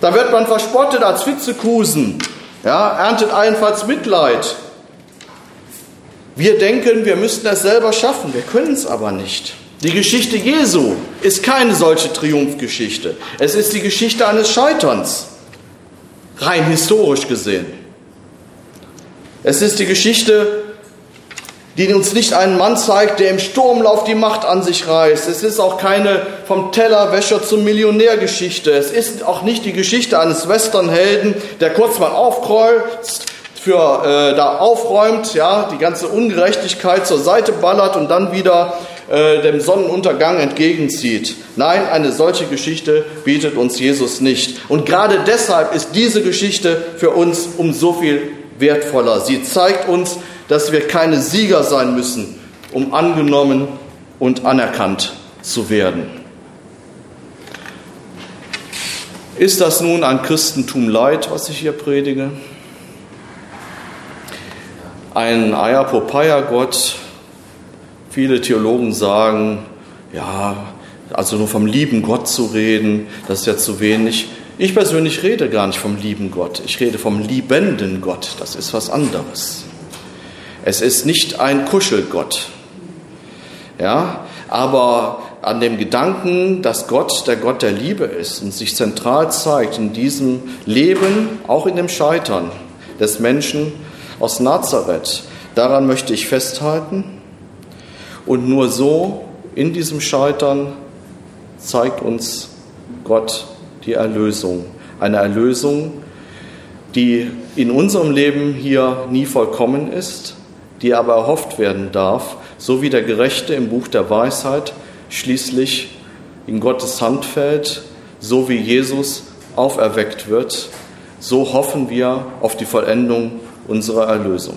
Da wird man verspottet als Vizekusen, ja, erntet allenfalls Mitleid. Wir denken, wir müssten es selber schaffen, wir können es aber nicht. Die Geschichte Jesu ist keine solche Triumphgeschichte. Es ist die Geschichte eines Scheiterns, rein historisch gesehen. Es ist die Geschichte die uns nicht einen Mann zeigt, der im Sturmlauf die Macht an sich reißt. Es ist auch keine vom Tellerwäscher zum Millionär Geschichte. Es ist auch nicht die Geschichte eines Westernhelden, der kurz mal aufkreuzt, für äh, da aufräumt, ja, die ganze Ungerechtigkeit zur Seite ballert und dann wieder äh, dem Sonnenuntergang entgegenzieht. Nein, eine solche Geschichte bietet uns Jesus nicht. Und gerade deshalb ist diese Geschichte für uns um so viel wertvoller. Sie zeigt uns, dass wir keine Sieger sein müssen, um angenommen und anerkannt zu werden. Ist das nun ein Christentum Leid, was ich hier predige? Ein Ayapopeia-Gott? Viele Theologen sagen, ja, also nur vom lieben Gott zu reden, das ist ja zu wenig. Ich persönlich rede gar nicht vom lieben Gott, ich rede vom liebenden Gott, das ist was anderes. Es ist nicht ein Kuschelgott. Ja, aber an dem Gedanken, dass Gott der Gott der Liebe ist und sich zentral zeigt in diesem Leben, auch in dem Scheitern des Menschen aus Nazareth, daran möchte ich festhalten. Und nur so in diesem Scheitern zeigt uns Gott die Erlösung. Eine Erlösung, die in unserem Leben hier nie vollkommen ist, die aber erhofft werden darf, so wie der Gerechte im Buch der Weisheit schließlich in Gottes Hand fällt, so wie Jesus auferweckt wird, so hoffen wir auf die Vollendung unserer Erlösung.